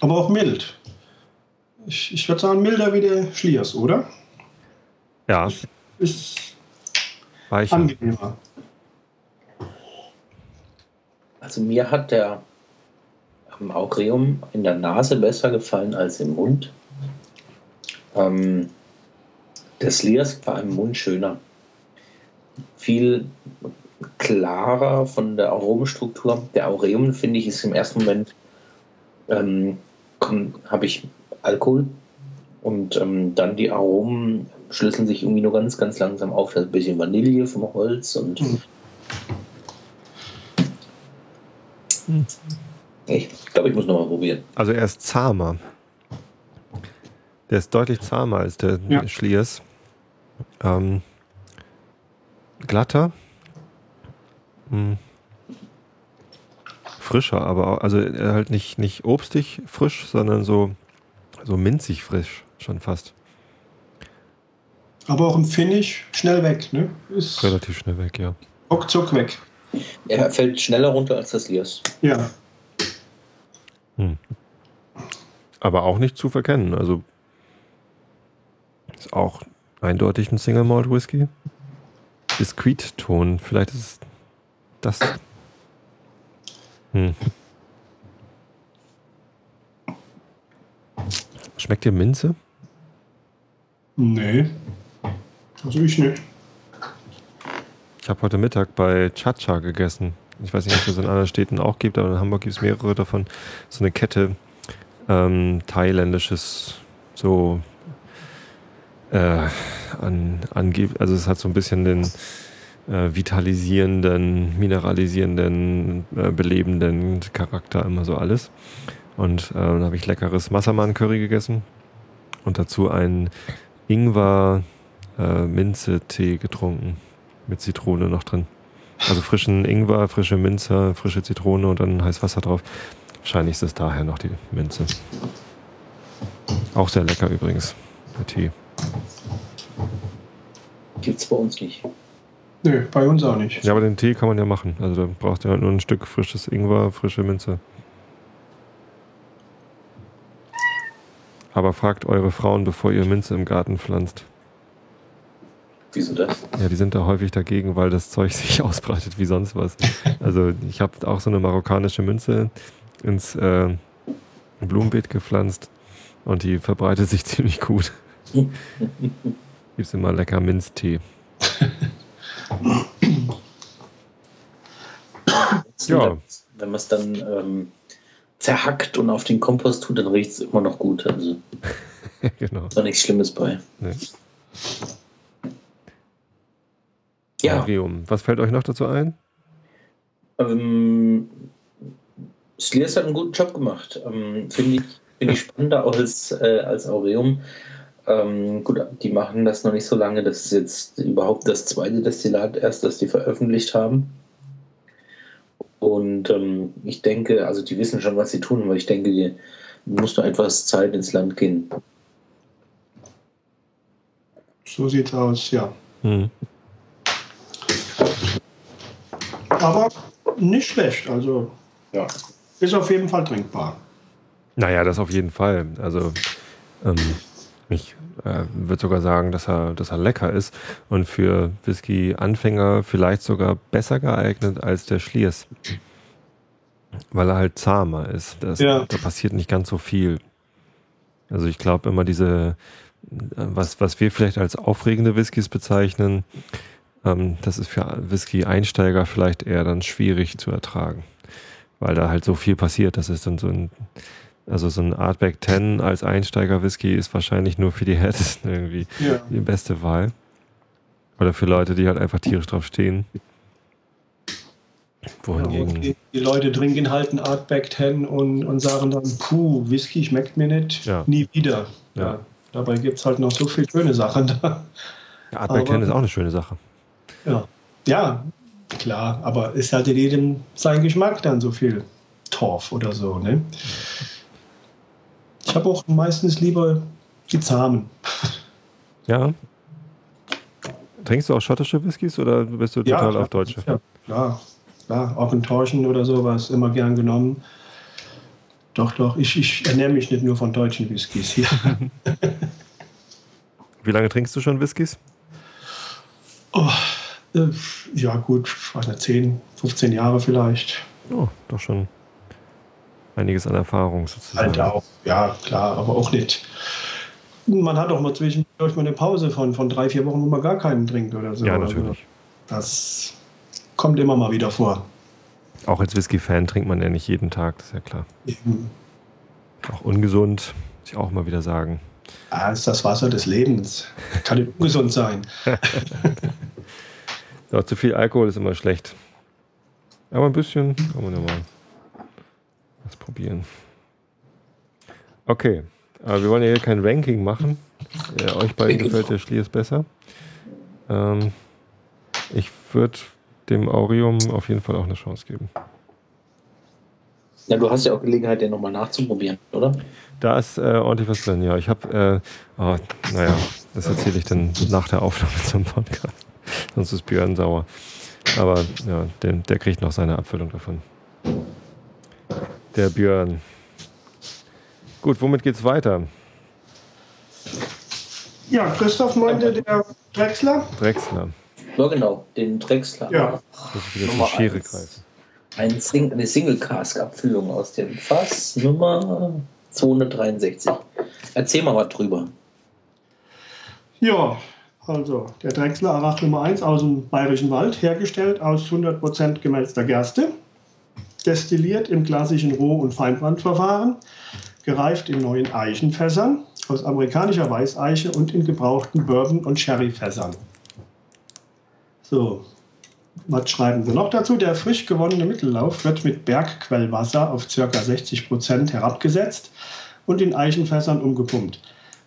aber auch mild. Ich, ich würde sagen, milder wie der Schliers, oder? Ja, Ist weicher. angenehmer. Also mir hat der ähm, Aureum in der Nase besser gefallen als im Mund. Ähm, der Sliers war im Mund schöner. Viel klarer von der Aromenstruktur. Der Aureum, finde ich, ist im ersten Moment, ähm, habe ich Alkohol und ähm, dann die Aromen schlüsseln sich irgendwie nur ganz, ganz langsam auf. Da ist ein bisschen Vanille vom Holz und Mhm. ich glaube, ich muss noch mal probieren. Also er ist zahmer. Der ist deutlich zahmer als der Ja. Schliers. Ähm, glatter. Hm. Frischer, aber auch, also er halt nicht, nicht obstig frisch, sondern so, so minzig frisch schon fast. Aber auch im Finish schnell weg. Ne? Ist Relativ schnell weg, ja. ruckzuck weg. Er fällt schneller runter als das Liers. Ja, Aber auch nicht zu verkennen. Also ist auch eindeutig ein Single Malt Whisky. Biskuitton, vielleicht ist es das. Hm. Schmeckt dir Minze? nee. Also ich nicht. Ich habe heute Mittag bei Chacha gegessen. Ich weiß nicht, ob es das in anderen Städten auch gibt, aber in Hamburg gibt es mehrere davon. So eine Kette ähm, thailändisches, so äh, an, angeb also es hat so ein bisschen den äh, vitalisierenden, mineralisierenden, äh, belebenden Charakter, immer so alles. Und äh, dann habe ich leckeres Massaman-Curry gegessen und dazu einen Ingwer-Minze-Tee getrunken mit Zitrone noch drin. Also frischen Ingwer, frische Minze, frische Zitrone und dann heiß Wasser drauf. Wahrscheinlich ist es daher noch die Minze. Auch sehr lecker übrigens, der Tee. Gibt's bei uns nicht. Nee, bei uns auch nicht. Ja, aber den Tee kann man ja machen. Also da braucht ihr halt nur ein Stück frisches Ingwer, frische Minze. Aber fragt eure Frauen, bevor ihr Minze im Garten pflanzt. Wieso das? Ja, die sind da häufig dagegen, weil das Zeug sich ausbreitet wie sonst was. Also ich habe auch so eine marokkanische Münze ins äh, Blumenbeet gepflanzt und die verbreitet sich ziemlich gut. Gibt's immer lecker Minztee. Ja. Wenn man es dann ähm, zerhackt und auf den Kompost tut, dann riecht es immer noch gut. Also genau. ist da nichts Schlimmes bei. Nee. Ja, Arium. Was fällt euch noch dazu ein? ähm, Sliers hat einen guten Job gemacht. Ähm, Finde ich, find ich spannender als, äh, als Aureum. Ähm, gut, die machen das noch nicht so lange. Das ist jetzt überhaupt das zweite Destillat erst, das die veröffentlicht haben. Und ähm, ich denke, also die wissen schon, was sie tun, aber ich denke, die muss nur etwas Zeit ins Land gehen. So sieht's aus, ja. Hm. Aber nicht schlecht. Also Ja. ist auf jeden Fall trinkbar. Naja, das auf jeden Fall. Also ähm, ich äh, würde sogar sagen, dass er, dass er lecker ist und für Whisky-Anfänger vielleicht sogar besser geeignet als der Schliers. Weil er halt zahmer ist. Das, Ja. Da passiert nicht ganz so viel. Also ich glaube immer diese, was, was wir vielleicht als aufregende Whiskys bezeichnen, ähm, das ist für Whisky-Einsteiger vielleicht eher dann schwierig zu ertragen. Weil da halt so viel passiert. Das ist dann so ein also so ein Artback 10 als Einsteiger-Whisky ist wahrscheinlich nur für die Härtesten irgendwie Ja. die beste Wahl. Oder für Leute, die halt einfach tierisch drauf stehen. Wohingegen. die, die Leute trinken halt einen Artback 10 und, und sagen dann, puh, Whisky schmeckt mir nicht, Ja. nie wieder. Ja. Ja. Dabei gibt es halt noch so viele schöne Sachen da. Ja, Artback Aber- 10 ist auch eine schöne Sache. Ja, ja klar, aber ist halt in jedem sein Geschmack dann so viel Torf oder so. Ne? Ich habe auch meistens lieber die Zahmen. Ja. Trinkst du auch schottische Whiskys oder bist du total auf Deutsche? Ja, klar, klar. Auch in Torschen oder sowas immer gern genommen. Doch, doch, ich, ich ernähre mich nicht nur von deutschen Whiskys. Ja. Wie lange trinkst du schon Whiskys? Oh, äh, ja, gut, ich weiß nicht, 10, 15 Jahre vielleicht. Oh, doch schon einiges an Erfahrung sozusagen. Alter auch. Ja, klar, aber auch nicht. Man hat auch mal zwischendurch mal eine Pause von, von drei, vier Wochen, wo man gar keinen trinkt oder so. Ja, Also, natürlich. das kommt immer mal wieder vor. Auch als Whisky-Fan trinkt man ja nicht jeden Tag, das ist ja klar. Eben, Auch ungesund, muss ich auch mal wieder sagen. ah, ist das Wasser des Lebens. Kann nicht ungesund sein. Ja, zu viel Alkohol ist immer schlecht. Aber ein bisschen kann man ja mal was probieren. Okay, aber wir wollen ja hier kein Ranking machen. Ja, euch beiden gefällt der Schliers besser. Ähm, ich würde dem Aurium auf jeden Fall auch eine Chance geben. Ja, du hast ja auch Gelegenheit, den nochmal nachzuprobieren, oder? Da ist äh, ordentlich was drin, ja. Ich habe, äh, oh, naja, das erzähle ich dann nach der Aufnahme zum Podcast. Sonst ist Björn sauer. Aber ja, der, der kriegt noch seine Abfüllung davon. Der Björn. Gut, womit geht's weiter? Ja, Christoph meinte der Drechsler. Drechsler. Ja, genau, den Drechsler. Ja. Muss ich wieder Nummer zur Schere eins. greifen. Ein Sing eine Single-Cask-Abfüllung aus dem Fass Nummer 263. Erzähl mal was drüber. Ja, also der Drechsler Arach Nummer 1 aus dem Bayerischen Wald, hergestellt aus 100% gemälzter Gerste, destilliert im klassischen Roh- und Feinbrandverfahren, gereift in neuen Eichenfässern aus amerikanischer Weißeiche und in gebrauchten Bourbon- und Sherryfässern. So, was schreiben wir noch dazu? Der frisch gewonnene Mittellauf wird mit Bergquellwasser auf ca. 60% herabgesetzt und in Eichenfässern umgepumpt.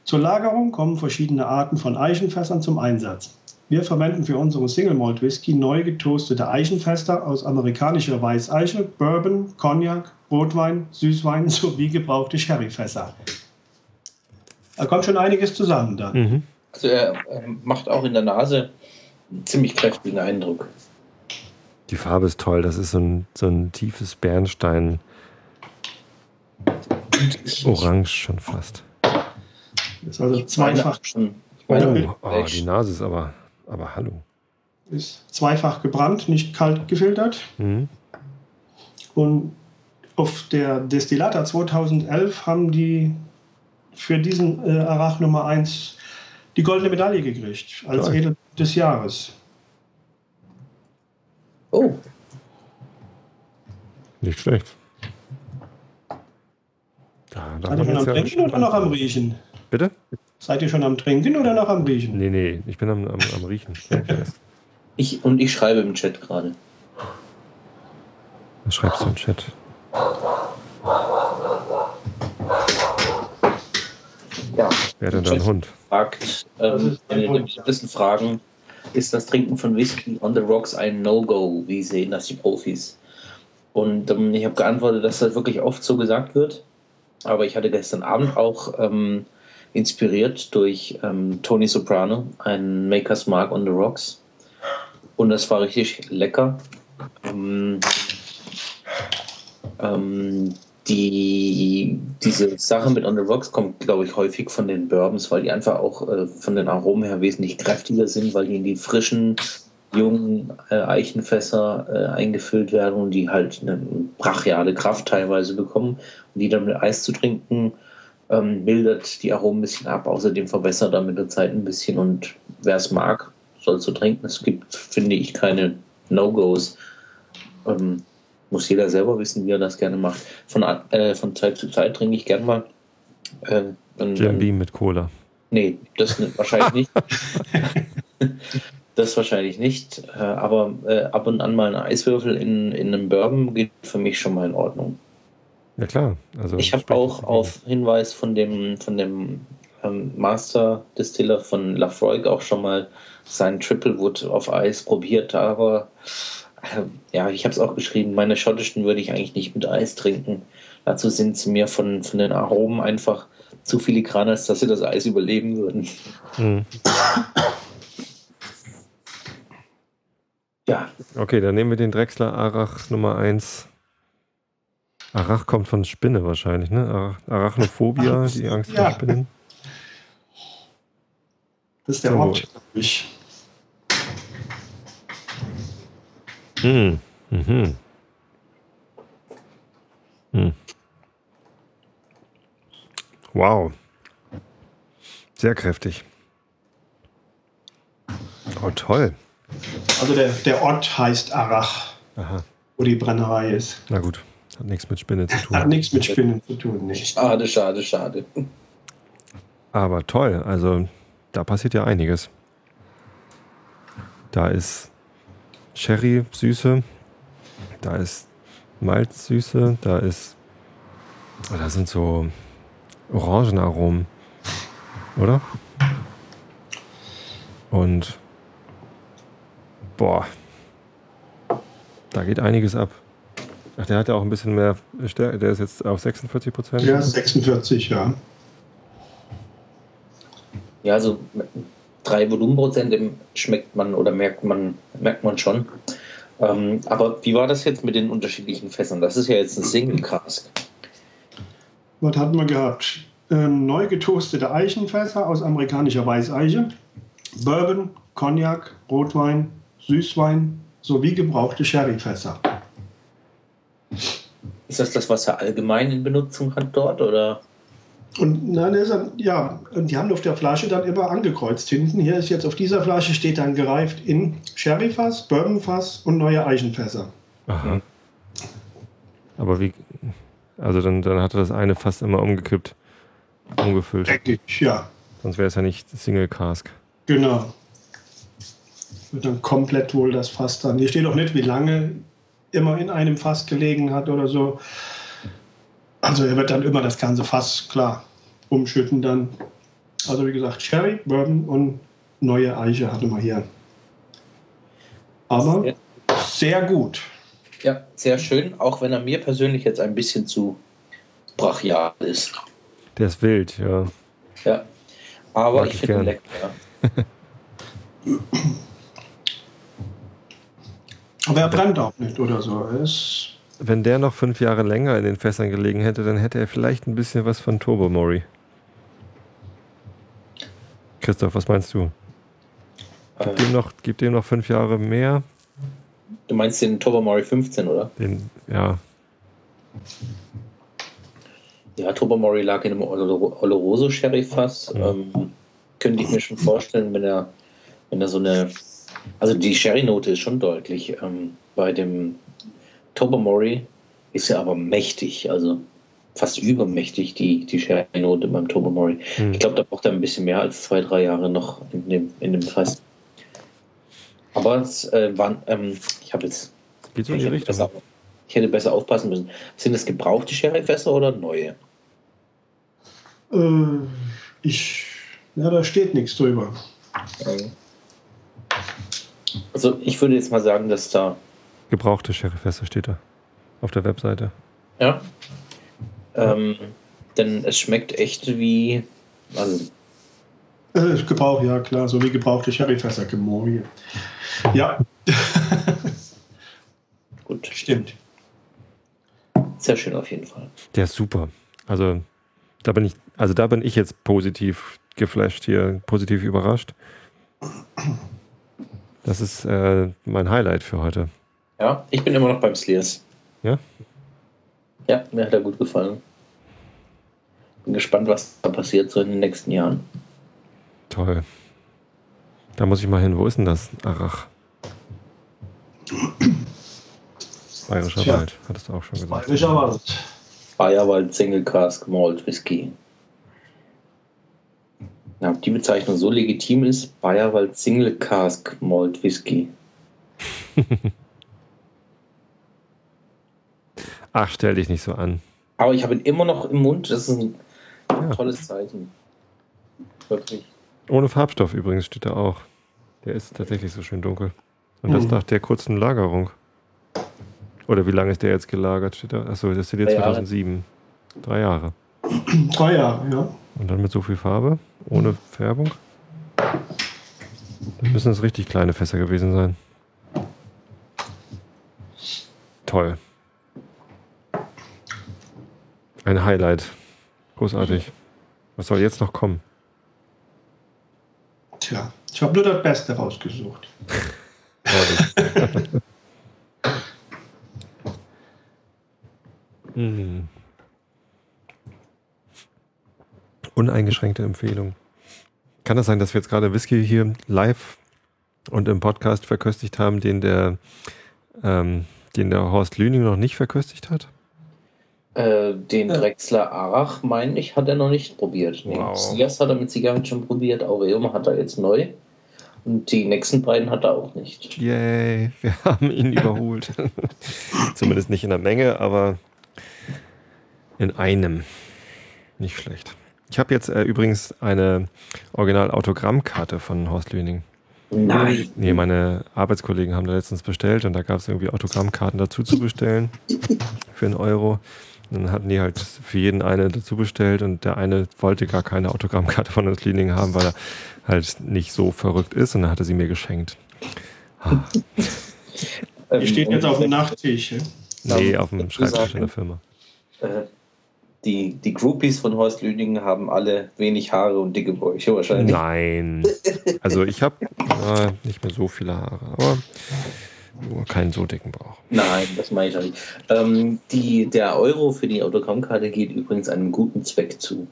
Zur Lagerung kommen verschiedene Arten von Eichenfässern zum Einsatz. Wir verwenden für unseren Single Malt Whisky neu getoastete Eichenfässer aus amerikanischer Weißeiche, Bourbon, Cognac, Rotwein, Süßwein sowie gebrauchte Sherryfässer. Da kommt schon einiges zusammen dann. Mhm. Also er macht auch in der Nase einen ziemlich kräftigen Eindruck. Die Farbe ist toll. Das ist so ein, so ein tiefes Bernstein. Orange schon fast. Das ist also zweifach, schon. Oh, oh, die Nase ist aber, aber hallo. ist zweifach gebrannt, nicht kalt gefiltert. Mhm. Und auf der Destillata 2011 haben die für diesen äh, Arach Nummer 1 die goldene Medaille gekriegt als. Edel des Jahres. oh, Nicht schlecht. Da, da Seid ihr schon am ja Trinken oder noch am. Riechen? Bitte? Seid ihr schon am Trinken oder noch am Riechen? Nee, nee, ich bin am, am, am Riechen. ich und ich schreibe im Chat gerade. Was schreibst du im Chat? Ja. Wer hat denn da ein Hund? fragt, ähm, ist ein eine der Hund. beliebtesten Fragen, ist das Trinken von Whisky on the Rocks ein No-Go? Wie sehen das die Profis? Und ähm, ich habe geantwortet, dass das wirklich oft so gesagt wird. Aber ich hatte gestern Abend auch ähm, inspiriert durch ähm, Tony Soprano, ein Maker's Mark on the Rocks. Und das war richtig lecker. Ähm, ähm, die, diese Sache mit On the Rocks kommt, glaube ich, häufig von den Bourbons, weil die einfach auch äh, von den Aromen her wesentlich kräftiger sind, weil die in die frischen, jungen äh, Eichenfässer äh, eingefüllt werden und die halt eine brachiale Kraft teilweise bekommen. Und die dann mit Eis zu trinken, ähm, mildert die Aromen ein bisschen ab. Außerdem verbessert er mit der Zeit ein bisschen und wer es mag, soll zu trinken. Es gibt, finde ich, keine No-Gos. Ähm, muss jeder selber wissen, wie er das gerne macht. Von, äh, von Zeit zu Zeit trinke ich gern mal. Äh, Jim Beam mit Cola. nee, das wahrscheinlich nicht. Das wahrscheinlich nicht, äh, aber äh, ab und an mal ein Eiswürfel in, in einem Bourbon geht für mich schon mal in Ordnung. Ja klar. Also Ich habe auch auf Hinweis von dem, von dem ähm, Master Distiller von Lafroig auch schon mal sein Triple Wood auf Eis probiert, aber äh, ja, ich habe es auch geschrieben, meine schottischen würde ich eigentlich nicht mit Eis trinken. Dazu sind sie mir von, von den Aromen einfach zu filigran, als dass sie das Eis überleben würden. Hm. Ja, Okay, dann nehmen wir den Drechsler Arach Nummer 1. Arach kommt von Spinne wahrscheinlich, ne? Arach Arachnophobia, die Angst vor Ja. Spinnen. Das ist der So. Ort, glaube ich. Hm. Mhm. Hm. Wow. Sehr kräftig. Oh, toll. Also der, der Ort heißt Arach, Aha. wo die Brennerei ist. Na gut. Hat nichts mit Spinne zu Hat tun. nichts mit Spinnen zu tun, nicht. schade, schade, schade. Aber toll. Also, da passiert ja einiges. Da ist Sherry-Süße. Da ist Malzsüße. Da ist. oh, Da sind so Orangenaromen. Oder? Und. Boah. Da geht einiges ab. Ach, der hat ja auch ein bisschen mehr Stärke. Der ist jetzt auf 46 Prozent. Ja, 46, ja. Ja, also drei Volumenprozent schmeckt man oder merkt man, merkt man schon. Ähm, aber wie war das jetzt mit den unterschiedlichen Fässern? Das ist ja jetzt ein Single Cask. Was hatten wir gehabt? Ähm, neu getoastete Eichenfässer aus amerikanischer Weißeiche, Bourbon, Cognac, Rotwein, Süßwein sowie gebrauchte Sherryfässer. Ist das das, was er allgemein in Benutzung hat dort? Oder? Und nein, ist dann, ja, und die haben auf der Flasche dann immer angekreuzt hinten. Hier ist jetzt auf dieser Flasche steht dann gereift in Sherryfass, Bourbonfass und neue Eichenfässer. Aha. Aber wie. Also dann, dann hat er das eine fast immer umgekippt. Umgefüllt. Ich, ja, Sonst wäre es ja nicht Single Cask. genau. Wird dann komplett wohl das Fass dann. Hier steht auch nicht, wie lange immer in einem Fass gelegen hat oder so. Also er wird dann immer das ganze Fass, klar, umschütten dann. Also wie gesagt, Sherry, Bourbon und neue Eiche hatten wir hier. Aber sehr gut. Ja, sehr schön, auch wenn er mir persönlich jetzt ein bisschen zu brachial ist. Der ist wild, ja. Ja. Aber Mag ich ich finde ihn lecker. Aber er brennt auch nicht oder so. Ist Wenn der noch fünf Jahre länger in den Fässern gelegen hätte, dann hätte er vielleicht ein bisschen was von Turbo Mori. Christoph, was meinst du? Gib Äh, dem noch, gib dem noch fünf Jahre mehr. du meinst den Tobermory 15, oder? Den, ja, Ja, Tobermory lag in einem Oloro- Oloroso Sherry Fass. Ja. Ähm, könnte ich mir schon vorstellen, wenn er, wenn er so eine, also die Sherry Note ist schon deutlich. Ähm, bei dem Tobermory ist er aber mächtig, also fast übermächtig die, die Sherry Note beim Tobermory. hm. Ich glaube, da braucht er ein bisschen mehr als zwei, drei Jahre noch in dem, in dem Fass. Aber es äh, waren, ähm, ich habe jetzt geht so in ich die hätte, besser, Richtung. ich hätte besser aufpassen müssen. Sind das gebrauchte Sherryfässer oder neue? Äh, ich, ja, da steht nichts drüber. Also ich würde jetzt mal sagen, dass da, Gebrauchte Sherryfässer steht da. Auf der Webseite. ja, ähm, denn es schmeckt echt wie, also Äh, Gebrauch, ja klar, so wie gebrauchte Sherryfässer gemorgen. Ja, gut, stimmt. sehr schön auf jeden Fall. Der ist super. Also da bin ich, also da bin ich jetzt positiv geflasht hier, positiv überrascht. Das ist äh, mein Highlight für heute. Ja, ich bin immer noch beim Slears. Ja? Ja, mir hat er gut gefallen. Bin gespannt, was da passiert so in den nächsten Jahren. Toll. Da muss ich mal hin. Wo ist denn das? Arach. Bayerischer Tja. Wald, hattest du auch schon gesagt. Bayerischer Wald. Bayerwald Single Cask Malt Whisky. Ja, ob die Bezeichnung so legitim ist, Bayerwald Single Cask Malt Whisky. Ach, stell dich nicht so an. Aber ich habe ihn immer noch im Mund. Das ist ein Ja. tolles Zeichen. Wirklich. Ohne Farbstoff übrigens steht da auch. Der ist tatsächlich so schön dunkel. Und das Mhm. nach der kurzen Lagerung. Oder wie lange ist der jetzt gelagert? Steht da? Achso, das steht jetzt Drei Jahre. 2007. Drei Jahre. Drei Jahre, ja. Und dann mit so viel Farbe, ohne Färbung. Dann müssen es richtig kleine Fässer gewesen sein. Toll. Ein Highlight. Großartig. Was soll jetzt noch kommen? Tja, ich habe nur das Beste rausgesucht. Hm. Uneingeschränkte Empfehlung. Kann es sein, dass wir jetzt gerade Whisky hier live und im Podcast verköstigt haben, den der, ähm, den der Horst Lüning noch nicht verköstigt hat? Äh, den Ja. Drechsler Arach, meine ich, hat er noch nicht probiert. Nee. Wow. Sias hat er mit Sicherheit schon probiert. Aureum hat er jetzt neu. Und die nächsten beiden hat er auch nicht. Yay, wir haben ihn überholt. Zumindest nicht in der Menge, aber in einem. Nicht schlecht. Ich habe jetzt äh, übrigens eine Original-Autogrammkarte von Horst Lüning. Nein. Nee, meine Arbeitskollegen haben da letztens bestellt und da gab es irgendwie Autogrammkarten dazu zu bestellen für einen Euro. Und dann hatten die halt für jeden eine dazu bestellt und der eine wollte gar keine Autogrammkarte von Horst Lüning haben, weil er halt nicht so verrückt ist und dann hat er sie mir geschenkt. Die steht jetzt auf dem Nachttisch. ja. nee, auf dem Schreibtisch in der Firma. Die, die Groupies von Horst Lüningen haben alle wenig Haare und dicke Bäuche wahrscheinlich. Nein. Also ich habe äh, nicht mehr so viele Haare, aber nur keinen so dicken Bauch. Nein, das meine ich auch nicht. Ähm, die, der Euro für die Autogrammkarte geht übrigens einem guten Zweck zu.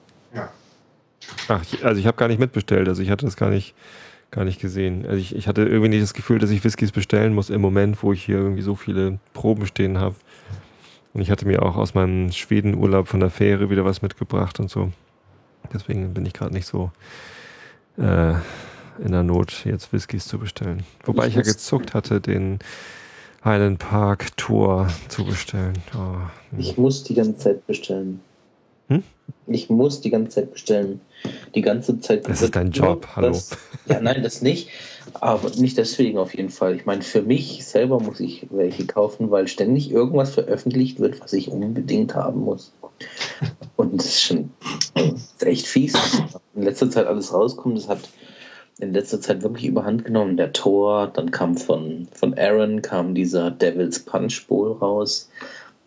Ach, ich, also ich habe gar nicht mitbestellt, also ich hatte das gar nicht, gar nicht gesehen. Also ich, ich hatte irgendwie nicht das Gefühl, dass ich Whiskys bestellen muss im Moment, wo ich hier irgendwie so viele Proben stehen habe. Und ich hatte mir auch aus meinem Schwedenurlaub von der Fähre wieder was mitgebracht und so. Deswegen bin ich gerade nicht so äh, in der Not, jetzt Whiskys zu bestellen. Wobei ich ja muss- gezuckt hatte, den Highland Park Tour zu bestellen. Oh. Ich muss die ganze Zeit bestellen. Hm? Ich muss die ganze Zeit bestellen. Die ganze Zeit. Das ist dein Job, hallo. Das, ja, nein, das nicht. Aber nicht deswegen auf jeden Fall. Ich meine, für mich selber muss ich welche kaufen, weil ständig irgendwas veröffentlicht wird, was ich unbedingt haben muss. Und das ist schon das ist echt fies. In letzter Zeit alles rauskommt. Das hat in letzter Zeit wirklich überhand genommen. Der Tor, dann kam von, von Aaron kam dieser Devil's Punch Bowl raus.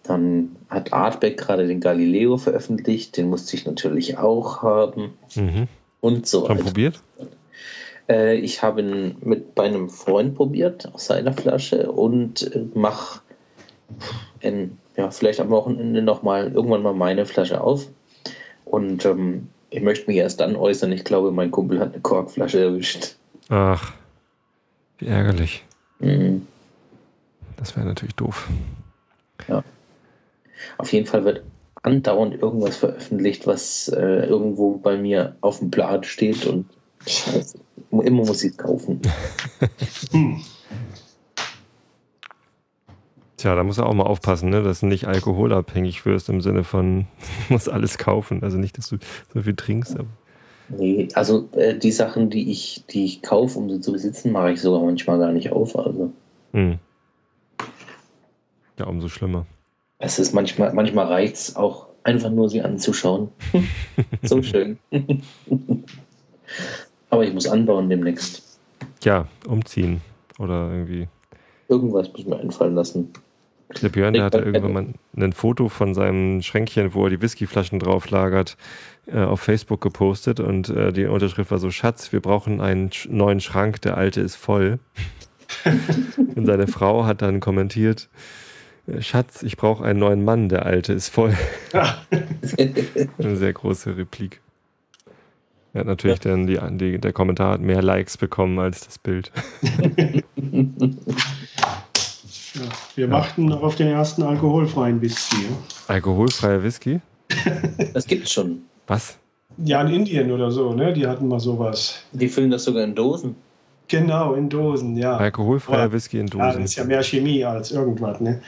Dann hat Artback gerade den Galileo veröffentlicht, den musste ich natürlich auch haben Mhm. und so weiter. probiert? Äh, ich habe ihn mit bei einem Freund probiert aus seiner Flasche und äh, mach in, ja, vielleicht am Wochenende noch mal irgendwann mal meine Flasche auf. Und ähm, ich möchte mich erst dann äußern. Ich glaube, mein Kumpel hat eine Korkflasche erwischt. Ach, wie ärgerlich. Mhm. Das wäre natürlich doof. Auf jeden Fall wird andauernd irgendwas veröffentlicht, was äh, irgendwo bei mir auf dem Blatt steht und scheiße, immer muss ich es kaufen. Hm. Tja, da muss er auch mal aufpassen, ne? dass du nicht alkoholabhängig wirst im Sinne von, du musst alles kaufen. Also nicht, dass du so viel trinkst. Aber Nee, also äh, die Sachen, die ich, die ich kaufe, um sie zu besitzen, mache ich sogar manchmal gar nicht auf. Also hm. Ja, umso schlimmer. Es ist manchmal, manchmal reicht es auch einfach nur sie anzuschauen. so schön. Aber ich muss anbauen demnächst. Ja, umziehen. Oder irgendwie. Irgendwas muss mir einfallen lassen. Der Björn, der hatte Ich- irgendwann mal ein Foto von seinem Schränkchen, wo er die Whiskyflaschen drauf lagert, äh, auf Facebook gepostet und äh, die Unterschrift war so: Schatz, wir brauchen einen neuen Schrank, der alte ist voll. und seine Frau hat dann kommentiert: Schatz, ich brauche einen neuen Mann, der alte ist voll. Eine sehr große Replik. Er hat natürlich dann die, die, der Kommentar hat mehr Likes bekommen als das Bild. Ja, wir warten noch auf den ersten alkoholfreien Whisky. ja. Alkoholfreier Whisky? Das gibt's schon. Was? Ja, in Indien oder so, ne? Die hatten mal sowas. Die füllen das sogar in Dosen. Genau, in Dosen, ja. Alkoholfreier Whisky in Ja, Dosen. das ist ja mehr Chemie als irgendwas, ne?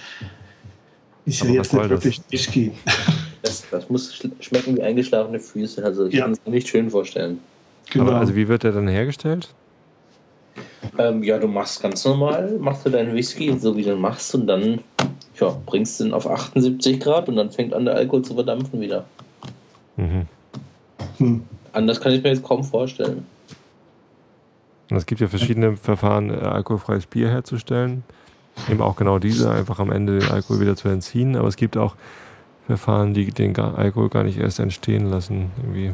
Ist ja jetzt nicht wirklich Whisky. Das, das muss schmecken wie eingeschlafene Füße. Also ich Ja. kann es mir nicht schön vorstellen. Genau. Aber also wie wird der dann hergestellt? Ähm, ja, du machst ganz normal, machst du deinen Whisky so wie du ihn machst und dann ja, bringst du ihn auf 78 Grad und dann fängt an der Alkohol zu verdampfen wieder. Mhm. hm. Anders kann ich mir jetzt kaum vorstellen. Und es gibt ja verschiedene Verfahren, äh, alkoholfreies Bier herzustellen. Eben auch genau diese, einfach am Ende den Alkohol wieder zu entziehen. Aber es gibt auch Verfahren, die den Alkohol gar nicht erst entstehen lassen. Irgendwie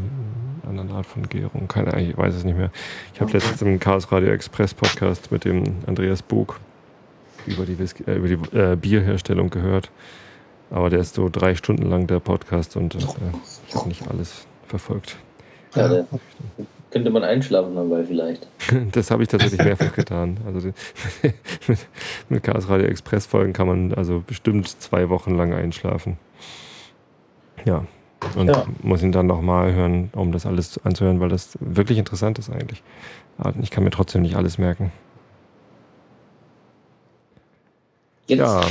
eine andere Art von Gärung. Keine Ahnung, ich weiß es nicht mehr. Ich habe letztens im Chaos Radio Express Podcast mit dem Andreas Bog über die, Whisky, äh, über die äh, Bierherstellung gehört. Aber der ist so drei Stunden lang der Podcast und äh, ich habe nicht alles verfolgt. Ja, da könnte man einschlafen dabei vielleicht. Das habe ich tatsächlich mehrfach getan. Also mit, mit Chaos Radio Express Folgen kann man also bestimmt zwei Wochen lang einschlafen. Ja. Und Ja. muss ihn dann nochmal hören, um das alles anzuhören, weil das wirklich interessant ist eigentlich. Aber ich kann mir trotzdem nicht alles merken. Jetzt Ja.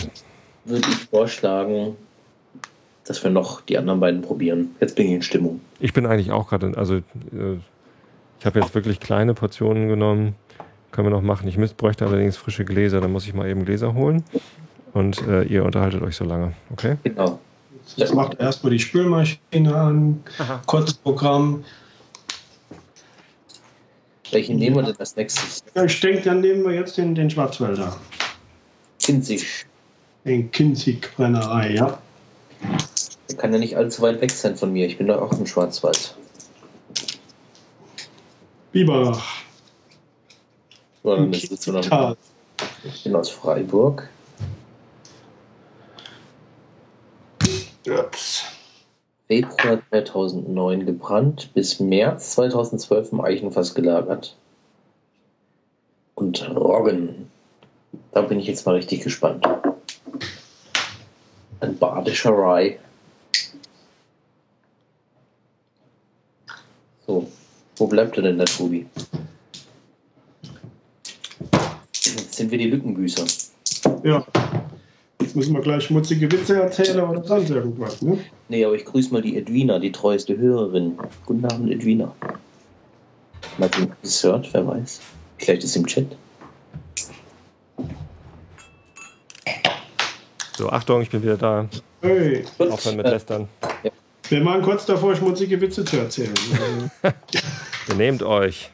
würde ich vorschlagen, dass wir noch die anderen beiden probieren. Jetzt bin ich in Stimmung. Ich bin eigentlich auch gerade, also äh, ich habe jetzt wirklich kleine Portionen genommen. Können wir noch machen. Ich müsste, bräuchte allerdings frische Gläser, dann muss ich mal eben Gläser holen. Und äh, ihr unterhaltet euch so lange, okay? Genau. Jetzt macht er erstmal die Spülmaschine an, Kurzprogramm. Welchen nehmen wir denn als nächstes? Ja, ich denke, dann nehmen wir jetzt den, den Schwarzwälder. Kinzig. Den Kinzig-Brennerei, ja. Der kann ja nicht allzu weit weg sein von mir. Ich bin doch auch im Schwarzwald. Biberach. Im dann ist es noch-. Ich bin aus Freiburg. Ups. Februar 2009 gebrannt, bis März 2012 im Eichenfass gelagert. Und Roggen. Da bin ich jetzt mal richtig gespannt. Ein badischer Rye. So, wo bleibt er denn, der Tobi? Jetzt sind wir die Lückenbüßer. Ja. Jetzt müssen wir gleich schmutzige Witze erzählen oder sonst irgendwas, ne? Nee, aber ich grüße mal die Edwina, die treueste Hörerin. Guten Abend, Edwina. Mal sehen, ob es hört, wer weiß. Vielleicht ist im Chat. So, Achtung, ich bin wieder da. Hey, Aufhören mit äh, Lästern. Wir waren kurz davor, schmutzige Witze zu erzählen. Benehmt euch.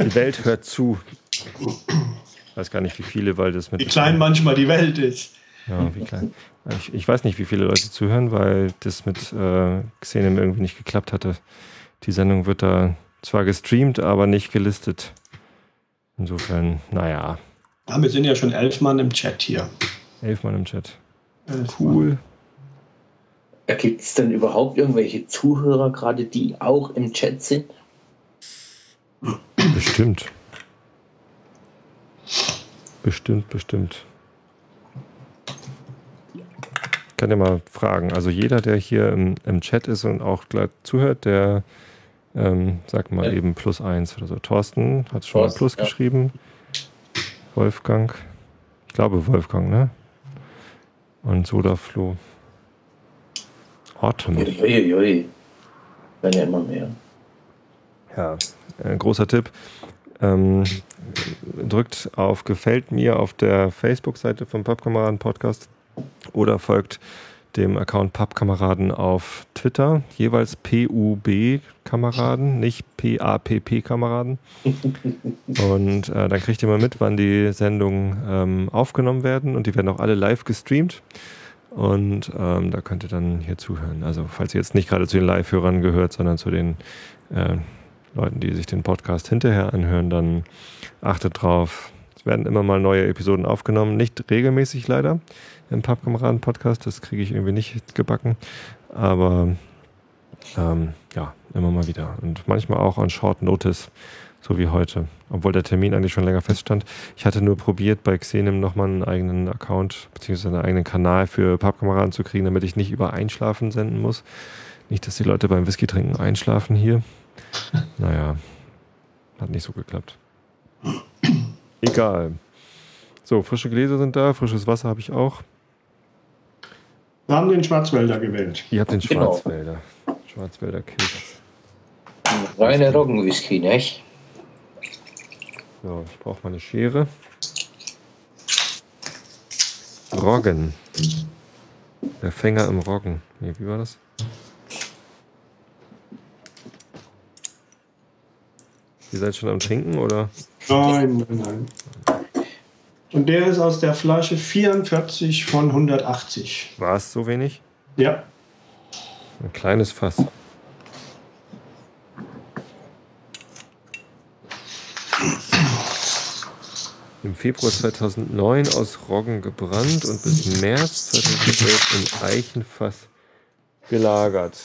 Die Welt hört zu. Ich weiß gar nicht, wie viele, weil das mit. wie klein manchmal die Welt ist. Ja, wie klein. Ich, ich weiß nicht, wie viele Leute zuhören, weil das mit äh, Xenem irgendwie nicht geklappt hatte. Die Sendung wird da zwar gestreamt, aber nicht gelistet. Insofern, naja, Ja, wir sind ja schon elf Mann im Chat hier. elf Mann im Chat. Elf Mann. Cool. Gibt es denn überhaupt irgendwelche Zuhörer gerade, die auch im Chat sind? Bestimmt. Bestimmt, bestimmt. Ich kann ja mal fragen. Also jeder, der hier im, im Chat ist und auch gleich zuhört, der ähm, sagt mal Ja. eben plus eins oder so. Thorsten hat schon mal Thorsten, plus ja. geschrieben. Wolfgang. Ich glaube Wolfgang, ne? Und Sodaflo. Autumn. Uiuiui. Werden ja immer mehr. Ja, ein großer Tipp. Ähm, drückt auf Gefällt mir auf der Facebook-Seite vom Pappkameraden Podcast oder folgt dem Account Pappkameraden auf Twitter, jeweils PUB-Kameraden, nicht PAPP-Kameraden. Und äh, dann kriegt ihr mal mit, wann die Sendungen ähm, aufgenommen werden und die werden auch alle live gestreamt. Und ähm, da könnt ihr dann hier zuhören. Also falls ihr jetzt nicht gerade zu den Live-Hörern gehört, sondern zu den äh, Leuten, die sich den Podcast hinterher anhören, dann achtet drauf. Es werden immer mal neue Episoden aufgenommen. Nicht regelmäßig leider im Pappkameraden-Podcast. Das kriege ich irgendwie nicht gebacken. Aber ähm, ja, immer mal wieder. Und manchmal auch on Short Notice, so wie heute. Obwohl der Termin eigentlich schon länger feststand. Ich hatte nur probiert, bei Xenem nochmal einen eigenen Account bzw. einen eigenen Kanal für Pappkameraden zu kriegen, damit ich nicht über Einschlafen senden muss. Nicht, dass die Leute beim Whisky trinken einschlafen hier. Naja, hat nicht so geklappt. Egal. So, frische Gläser sind da, frisches Wasser habe ich auch. Wir haben den Schwarzwälder gewählt. Ihr habt den Genau. Schwarzwälder. Schwarzwälder Kirsch. Reiner Roggenwhisky, nicht? So, ich brauche mal eine Schere. Roggen. Der Fänger im Roggen. Nee, wie war das? Ihr seid schon am Trinken oder? Nein, nein, nein. Und der ist aus der Flasche 44 von 180. War es so wenig? Ja, Ein kleines Fass. Februar 2009 aus Roggen gebrannt und bis März 2012 in Eichenfass gelagert.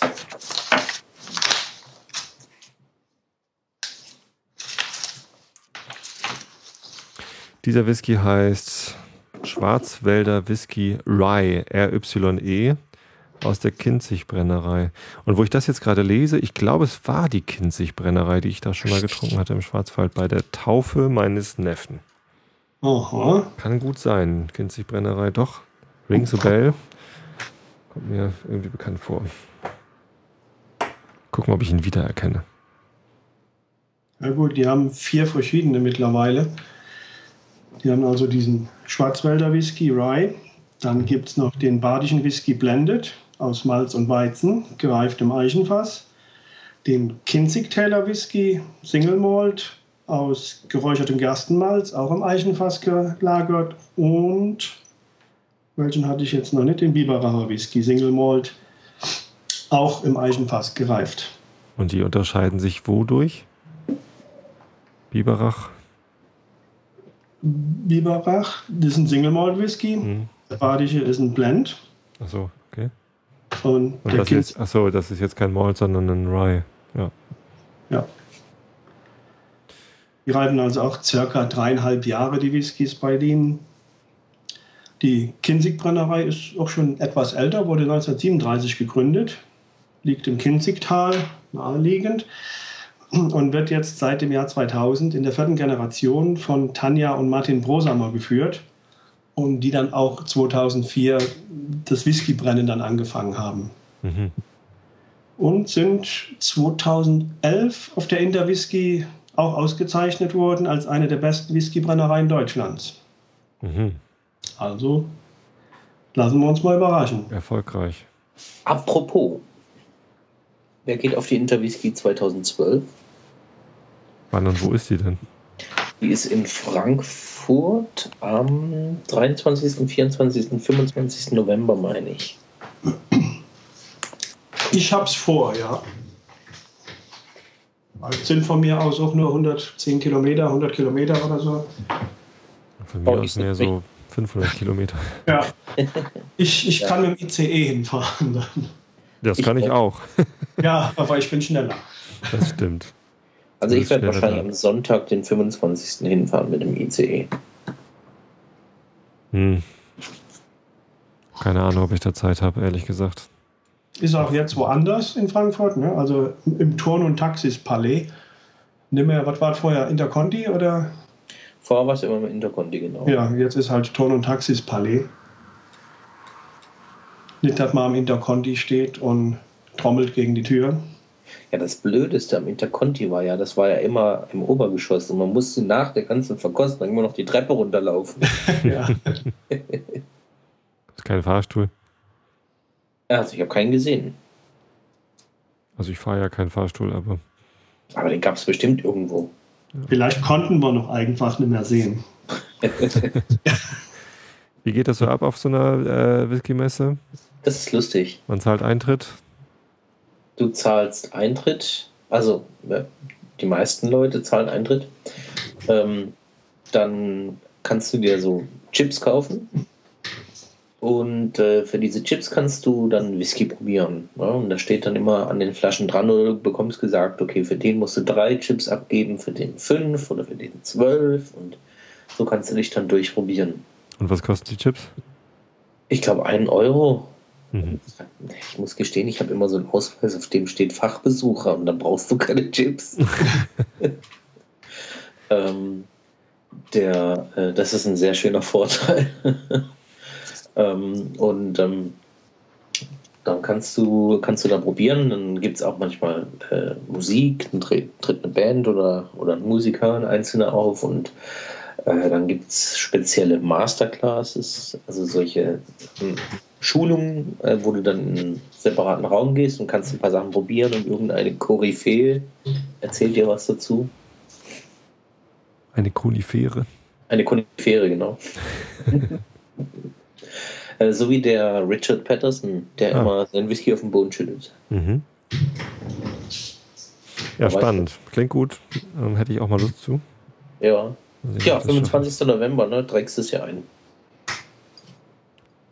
Dieser Whisky heißt Schwarzwälder Whisky Rye, R-Y-E, aus der Kinzig-Brennerei. Und wo ich das jetzt gerade lese, ich glaube, es war die Kinzig-Brennerei, die ich da schon mal getrunken hatte im Schwarzwald bei der Taufe meines Neffen. Aha. Kann gut sein. Kinzig-Brennerei, doch. Rings a Bell. Kommt mir irgendwie bekannt vor. Gucken, ob ich ihn wiedererkenne. Ja gut, die haben vier verschiedene mittlerweile. Die haben also diesen Schwarzwälder Whisky Rye. Dann gibt es noch den badischen Whisky Blended aus Malz und Weizen, gereift im Eichenfass. Den Kinzig-Taylor Whisky Single Malt aus geräuchertem Gerstenmalz, auch im Eichenfass gelagert. Und welchen hatte ich jetzt noch nicht? Den Biberacher Whisky Single Malt, auch im Eichenfass gereift. Und die unterscheiden sich wodurch? Biberach. Biberach, das ist ein Single Malt Whisky. Hm. Der badische ist ein Blend. Achso, okay. Und, Und der das Kind, ist, achso, das ist jetzt kein Malt, sondern ein Rye. Ja. ja. Die reifen also auch circa dreieinhalb Jahre, die Whiskys bei denen. Die Kinzig-Brennerei ist auch schon etwas älter, wurde 1937 gegründet, liegt im Kinzigtal, naheliegend, und wird jetzt seit dem Jahr 2000 in der vierten Generation von Tanja und Martin Brosamer geführt und die dann auch 2004 das Whiskybrennen dann angefangen haben. Mhm. und sind 2011 auf der Interwhisky auch ausgezeichnet worden als eine der besten Whiskybrennereien Deutschlands. Mhm. Also lassen wir uns mal überraschen. Erfolgreich. Apropos, wer geht auf die Interwhisky 2012? Wann und wo ist die denn? Die ist in Frankfurt am 23., 24., 25. November, meine ich. Ich hab's vor, ja. Es sind von mir aus auch nur 110 Kilometer, 100 Kilometer oder so. Von mir Oh, aus mehr so 500 Kilometer. Ja. Ich, ich Ja. kann mit dem ICE hinfahren. Dann. Das Ich kann ich auch. Ja, aber ich bin schneller. Das stimmt. Also ich werde wahrscheinlich am Sonntag, den 25. hinfahren mit dem. ICE. Hm. Keine Ahnung, ob ich da Zeit habe, ehrlich gesagt. Ist auch jetzt woanders in Frankfurt, ne? also im Turn- und Taxis-Palais. Nimm mehr, was war das vorher, Interconti oder? Vorher war es immer im Interconti, genau. Ja, jetzt ist halt Turn- und Taxis-Palais. Nicht, dass man am Interconti steht und trommelt gegen die Tür. Ja, das Blödeste am Interconti war ja, das war ja immer im Obergeschoss und man musste nach der ganzen Verkostung immer noch die Treppe runterlaufen. Ja. Ist kein Fahrstuhl. Also ich habe keinen gesehen. Also ich fahre ja keinen Fahrstuhl, aber Aber den gab es bestimmt irgendwo. Vielleicht konnten wir noch einfach nicht mehr sehen. wie geht das so ab auf so einer äh, Whisky-Messe? Das ist lustig. Man zahlt Eintritt. Du zahlst Eintritt, also ja, die meisten Leute zahlen Eintritt. Ähm, dann kannst du dir so Chips kaufen. Und äh, für diese Chips kannst du dann Whisky probieren. Ja? Und da steht dann immer an den Flaschen dran oder du bekommst gesagt, okay, für den musst du drei Chips abgeben, für den fünf oder für den zwölf. Und so kannst du dich dann durchprobieren. Und was kosten die Chips? Ich glaube, einen Euro. Mhm. Ich muss gestehen, ich habe immer so einen Ausweis, auf dem steht Fachbesucher und dann brauchst du keine Chips. ähm, der, äh, das ist ein sehr schöner Vorteil. ähm, und ähm, dann kannst du, kannst du da probieren. Dann gibt es auch manchmal äh, Musik, dann tritt, tritt, eine Band oder, oder ein Musiker, ein Einzelner auf und äh, dann gibt es spezielle Masterclasses, also solche hm, Schulungen, äh, wo du dann in einen separaten Raum gehst und kannst ein paar Sachen probieren und irgendeine Koryphäe erzählt dir was dazu. Eine Konifere. Eine Konifere, genau. Äh, so wie der Richard Patterson, der ah. immer seinen Whisky auf dem Boden schüttelt. Mhm. Ja, spannend. Klingt gut. Ähm, hätte ich auch mal Lust zu. Ja. Also ja, 25. November, ne? Trägst es ja ein.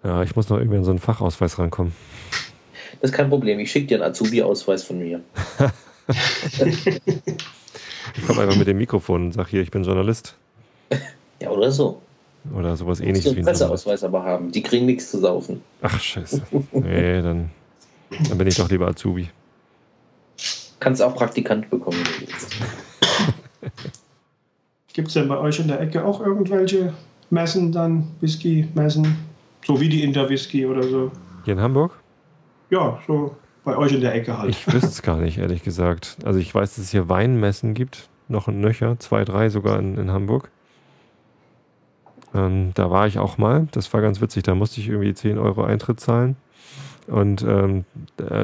Ja, ich muss noch irgendwie an so einen Fachausweis rankommen. Das ist kein Problem. Ich schicke dir einen Azubi-Ausweis von mir. ich komme einfach mit dem Mikrofon und sage hier, ich bin Journalist. Ja, oder so. Oder sowas ähnliches wie ein Presseausweis aber haben. Die kriegen nichts zu saufen. Ach, scheiße. Nee, dann, dann bin ich doch lieber Azubi. Kannst auch Praktikant bekommen. Gibt es denn bei euch in der Ecke auch irgendwelche Messen dann, Whisky-Messen? So wie die Interwhisky oder so? Hier in Hamburg? Ja, so bei euch in der Ecke halt. Ich wüsste es gar nicht, ehrlich gesagt. Also ich weiß, dass es hier Weinmessen gibt, noch ein Nöcher, zwei, drei sogar in, in Hamburg. Ähm, da war ich auch mal. Das war ganz witzig. Da musste ich irgendwie 10 Euro Eintritt zahlen. Und ähm,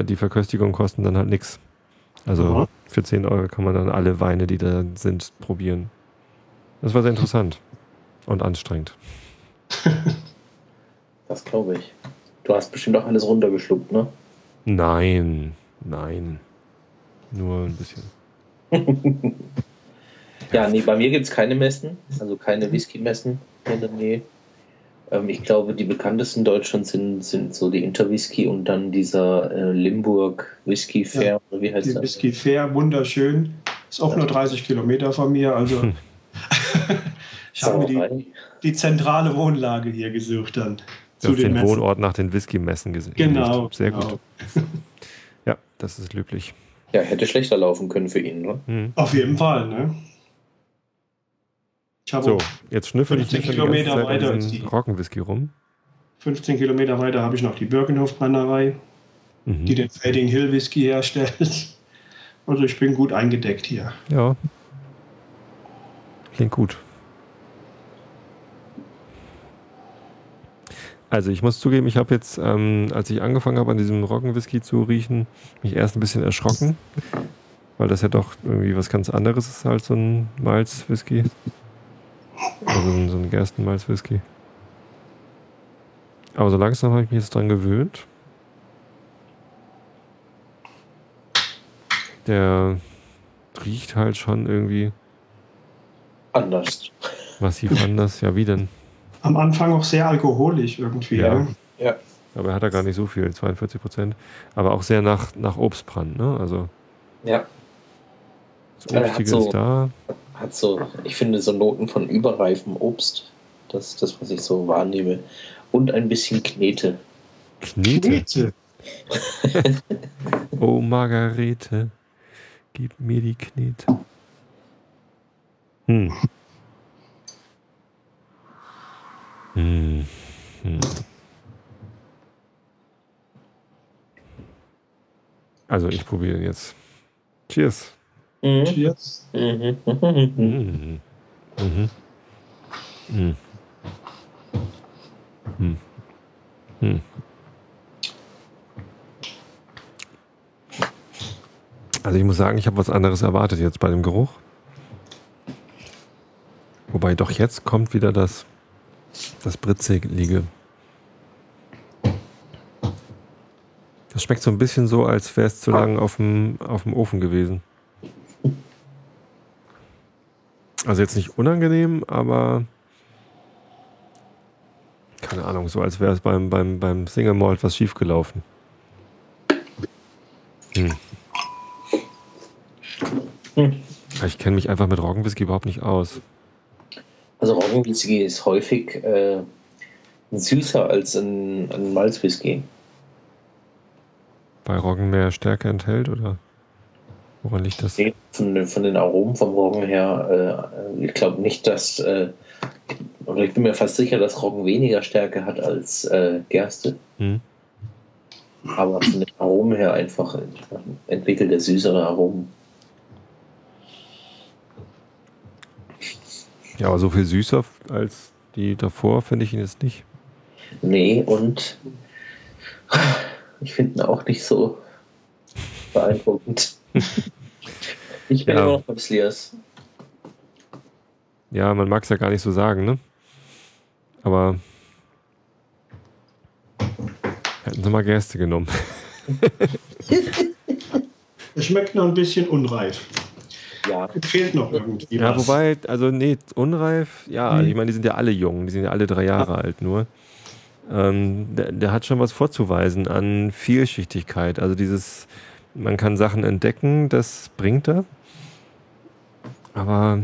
die Verköstigung kosten dann halt nichts. Also Aha. für 10 Euro kann man dann alle Weine, die da sind, probieren. Das war sehr interessant und anstrengend. Das glaube ich. Du hast bestimmt auch alles runtergeschluckt, ne? Nein, nein. Nur ein bisschen. ja, nee, bei mir gibt es keine Messen, also keine Whisky-Messen in der Nähe. Ähm, ich glaube, die bekanntesten in Deutschland sind, sind so die Interwhisky und dann dieser äh, Limburg Whisky Fair, ja, wie heißt die das? Whisky Fair, wunderschön. Ist auch ja. nur 30 Kilometer von mir, also. ich habe mir die, die zentrale Wohnlage hier gesucht dann zu den, den Wohnort nach den Whisky-Messen gesehen. Genau. Sehr genau. gut. ja, das ist löblich. Ja, hätte schlechter laufen können für ihn, ne? Mhm. Auf jeden Fall, ne? So, jetzt schnüffel ich 15 Kilometer weiter die Roggenwhisky rum. 15 Kilometer weiter habe ich noch die Birkenhof-Brennerei, mhm. die den Fading Hill Whisky herstellt. Also ich bin gut eingedeckt hier. Ja. Klingt gut. Also ich muss zugeben, ich habe jetzt, ähm, als ich angefangen habe, an diesem Roggenwhisky zu riechen, mich erst ein bisschen erschrocken, weil das ja doch irgendwie was ganz anderes ist als so ein Malzwhisky. Also so ein Gerstenmalzwhisky. Aber so langsam habe ich mich jetzt dran gewöhnt. Der riecht halt schon irgendwie anders. Massiv anders. Ja, wie denn? am Anfang auch sehr alkoholisch irgendwie. Ja. ja. ja. Aber er hat da gar nicht so viel, 42 Prozent. Aber auch sehr nach, nach Obstbrand, ne? Also. Ja. Das Obstige so, ist da. Hat so, ich finde, so Noten von überreifem Obst. Das ist das, was ich so wahrnehme. Und ein bisschen Knete. Knete? Knete. oh, Margarete, gib mir die Knete. Hm. Hm. Hm. Also ich probiere jetzt. Cheers. Mhm. Cheers. Mhm. Mhm. Mhm. Mhm. Mhm. Also ich muss sagen, ich habe was anderes erwartet jetzt bei dem Geruch. Wobei doch jetzt kommt wieder das das Britzelige. Das schmeckt so ein bisschen so, als wäre es zu lang auf dem, auf dem Ofen gewesen. Also jetzt nicht unangenehm, aber keine Ahnung, so als wäre es beim, beim, beim Single Malt was schiefgelaufen. Hm. Hm. Ich kenne mich einfach mit Roggenwhisky überhaupt nicht aus. Also Roggenwhisky ist häufig äh, süßer als ein, ein Malzwhisky. weil Roggen mehr Stärke enthält oder woran liegt das? Von, den- von den Aromen vom Roggen her, äh, ich glaube nicht, dass, äh, oder ich bin mir fast sicher, dass Roggen weniger Stärke hat als äh, Gerste. Hm? Aber von den Aromen her einfach entwickelt er süßere Aromen. Ja, aber so viel süßer als die davor finde ich ihn jetzt nicht. Nee, und ich finde ihn auch nicht so beeindruckend. Ich bin Ja. immer noch beim Sliers. Ja, man mag es ja gar nicht so sagen, ne? Aber hätten sie mal Gerste genommen. Es schmeckt noch ein bisschen unreif. Ja, Es fehlt noch irgendwie Ja, was. wobei, also nee, unreif, ja, Hm. ich meine, die sind ja alle jung, die sind ja alle drei Jahre alt nur. Ähm, der, der hat schon was vorzuweisen an Vielschichtigkeit. Also dieses, man kann Sachen entdecken, das bringt er. Aber,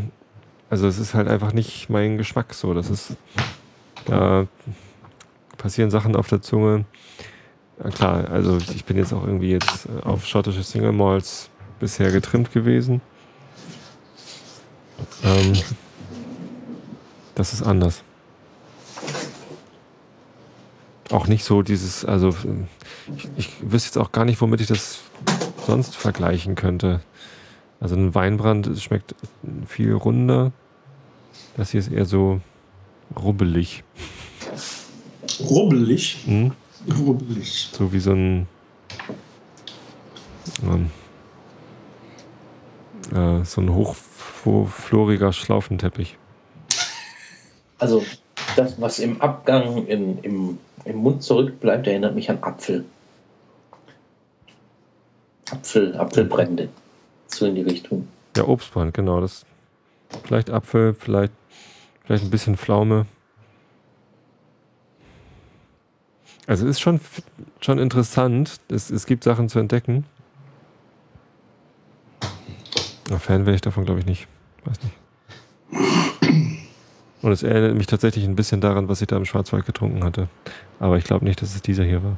also es ist halt einfach nicht mein Geschmack so. Das ist, da passieren Sachen auf der Zunge. Klar, also ich bin jetzt auch irgendwie jetzt äh, auf schottische Single Malls bisher getrimmt gewesen. Ähm, das ist anders. Auch nicht so dieses, also ich, ich wüsste jetzt auch gar nicht, womit ich das sonst vergleichen könnte. Also ein Weinbrand schmeckt viel runder. Das hier ist eher so rubbelig. Rubbelig. Hm? Rubbelig. So wie so ein ähm, äh, so ein hochfloriger Schlaufenteppich. also das, was im Abgang in, im, im Mund zurückbleibt, erinnert mich an Apfel. Apfel, Apfelbrände. So in die Richtung. Ja, Obstbrand, genau. Das vielleicht Apfel, vielleicht, vielleicht ein bisschen Pflaume. Also ist schon, schon interessant. Es, es gibt Sachen zu entdecken. Aber Fan werde ich davon, glaube ich, nicht. Weiß nicht. Und es erinnert mich tatsächlich ein bisschen daran, was ich da im Schwarzwald getrunken hatte. Aber ich glaube nicht, dass es dieser hier war.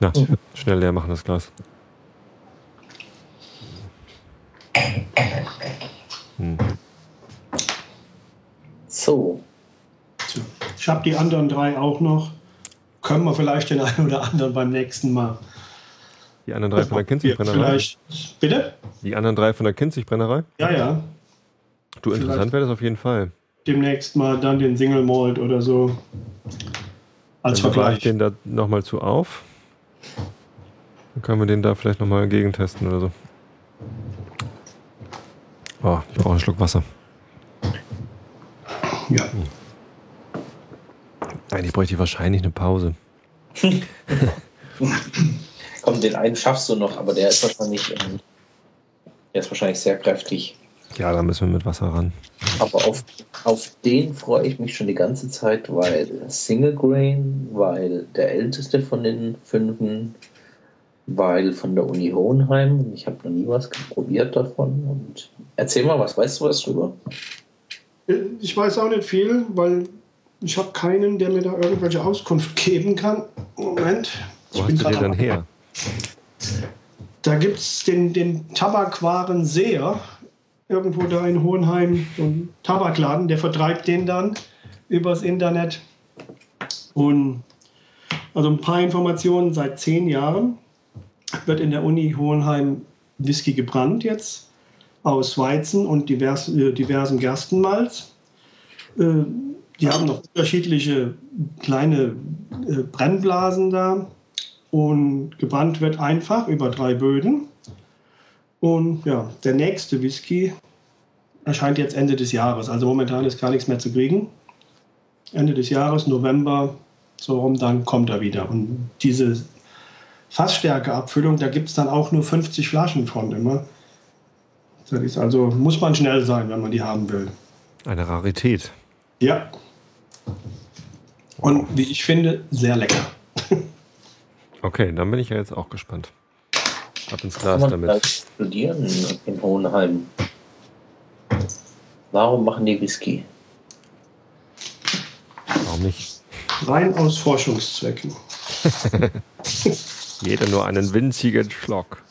Na, schnell leer machen das Glas. Hm. So. Ich habe die anderen drei auch noch. Können wir vielleicht den einen oder anderen beim nächsten Mal. Die anderen drei von der Kinzig-Brennerei? Vielleicht. Bitte? Die anderen drei von der Kinzig-Brennerei? Ja, ja. Du, interessant wäre das auf jeden Fall. Demnächst mal dann den Single Malt oder so. Als Dann bewahre ich Vergleich. den da nochmal zu auf. Dann können wir den da vielleicht nochmal gegentesten oder so. Oh, ich brauche einen Schluck Wasser. Ja. Eigentlich bräuchte ich wahrscheinlich eine Pause. komm, den einen schaffst du noch, aber der ist wahrscheinlich, ähm, der ist wahrscheinlich sehr kräftig. Ja, da müssen wir mit Wasser ran. Aber auf, auf den freue ich mich schon die ganze Zeit, weil Single Grain, weil der älteste von den fünfen, weil von der Uni Hohenheim. Ich habe noch nie was probiert davon. Und erzähl mal, was weißt du was drüber? Äh, Ich weiß auch nicht viel, weil ich habe keinen, der mir da irgendwelche Auskunft geben kann. Moment. Wo hast du dann her? Da gibt es den, den Tabakwaren Seher, irgendwo da in Hohenheim, so ein Tabakladen, der vertreibt den dann übers Internet. Und also ein paar Informationen seit zehn Jahren wird in der Uni Hohenheim Whisky gebrannt jetzt aus Weizen und divers, äh, diversen Gerstenmalz. Äh, die haben noch unterschiedliche kleine äh, Brennblasen da und gebrannt wird einfach über drei Böden. Und ja, der nächste Whisky erscheint jetzt Ende des Jahres. Also momentan ist gar nichts mehr zu kriegen. Ende des Jahres, November, so rum, dann kommt er wieder. Und diese Fassstärkeabfüllung, da gibt es dann auch nur 50 Flaschen von immer. Das ist also, muss man schnell sein, wenn man die haben will. Eine Rarität. Ja. Und wie ich finde, sehr lecker. Okay, dann bin ich ja jetzt auch gespannt. Ab ins Kann Glas man damit. studieren in Hohenheim? Warum machen die Whisky? warum nicht? Rein aus Forschungszwecken. Jeder nur einen winzigen Schluck.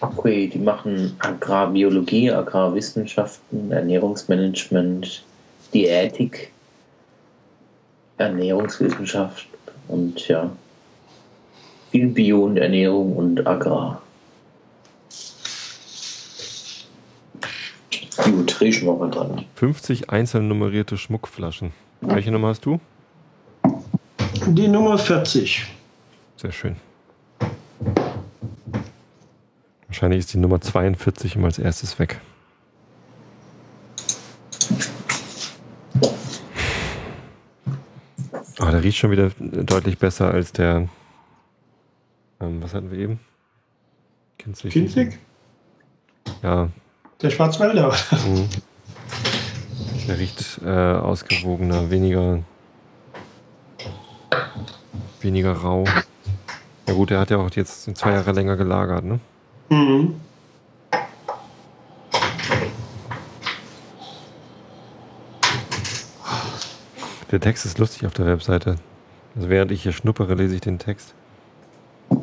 Okay, die machen Agrarbiologie, Agrarwissenschaften, Ernährungsmanagement, Diätik, Ernährungswissenschaft und ja, viel Bio und Ernährung und Agrar. Gut, riechen wir mal dran. 50 einzeln nummerierte Schmuckflaschen. Welche Nummer hast du? Die Nummer 40. Sehr schön. Wahrscheinlich ist die Nummer 42 immer als erstes weg. Oh, der riecht schon wieder deutlich besser als der. Ähm, was hatten wir eben? Kinzig. Kinzig? Ja. Der Schwarzwälder. Mhm. Der riecht äh, ausgewogener, weniger. weniger rau. Ja gut, der hat ja auch jetzt zwei Jahre länger gelagert, ne? Mhm. Der Text ist lustig auf der Webseite. Also während ich hier schnuppere, lese ich den Text.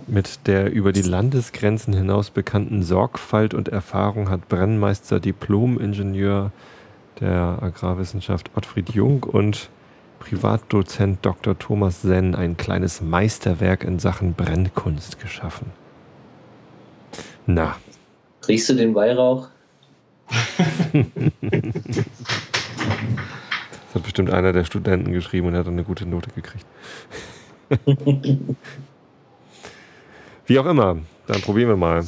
Mit der über die Landesgrenzen hinaus bekannten Sorgfalt und Erfahrung hat Brennmeister Diplom-Ingenieur der Agrarwissenschaft Ottfried Jung und Privatdozent Dr. Thomas Senn ein kleines Meisterwerk in Sachen Brennkunst geschaffen. Na, Riechst du den Weihrauch? das hat bestimmt einer der Studenten geschrieben und hat dann eine gute Note gekriegt. Wie auch immer, dann probieren wir mal.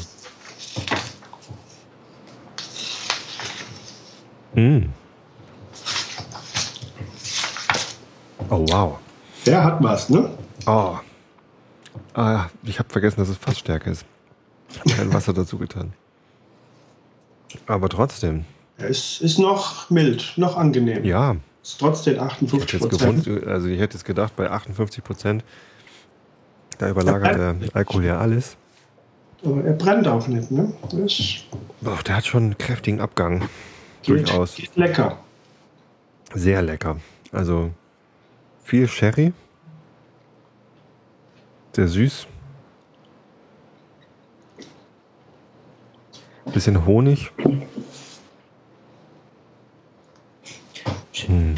Mm. Oh, wow. Der hat was, ne? Oh. Ah, ich habe vergessen, dass es Fassstärke ist. Ich habe kein Wasser dazu getan. Aber trotzdem, Er ist, noch mild, noch angenehm. ja. Ist trotz den Ich hätte 58 jetzt Prozent. also ich hätte jetzt gedacht, bei 58 Prozent, da überlagert der Alkohol ja alles. Aber er brennt auch nicht, ne? Boah, der hat schon einen kräftigen Abgang. geht, Durchaus. geht lecker. Sehr lecker. Also viel Sherry. Sehr süß. Bisschen Honig. Hm.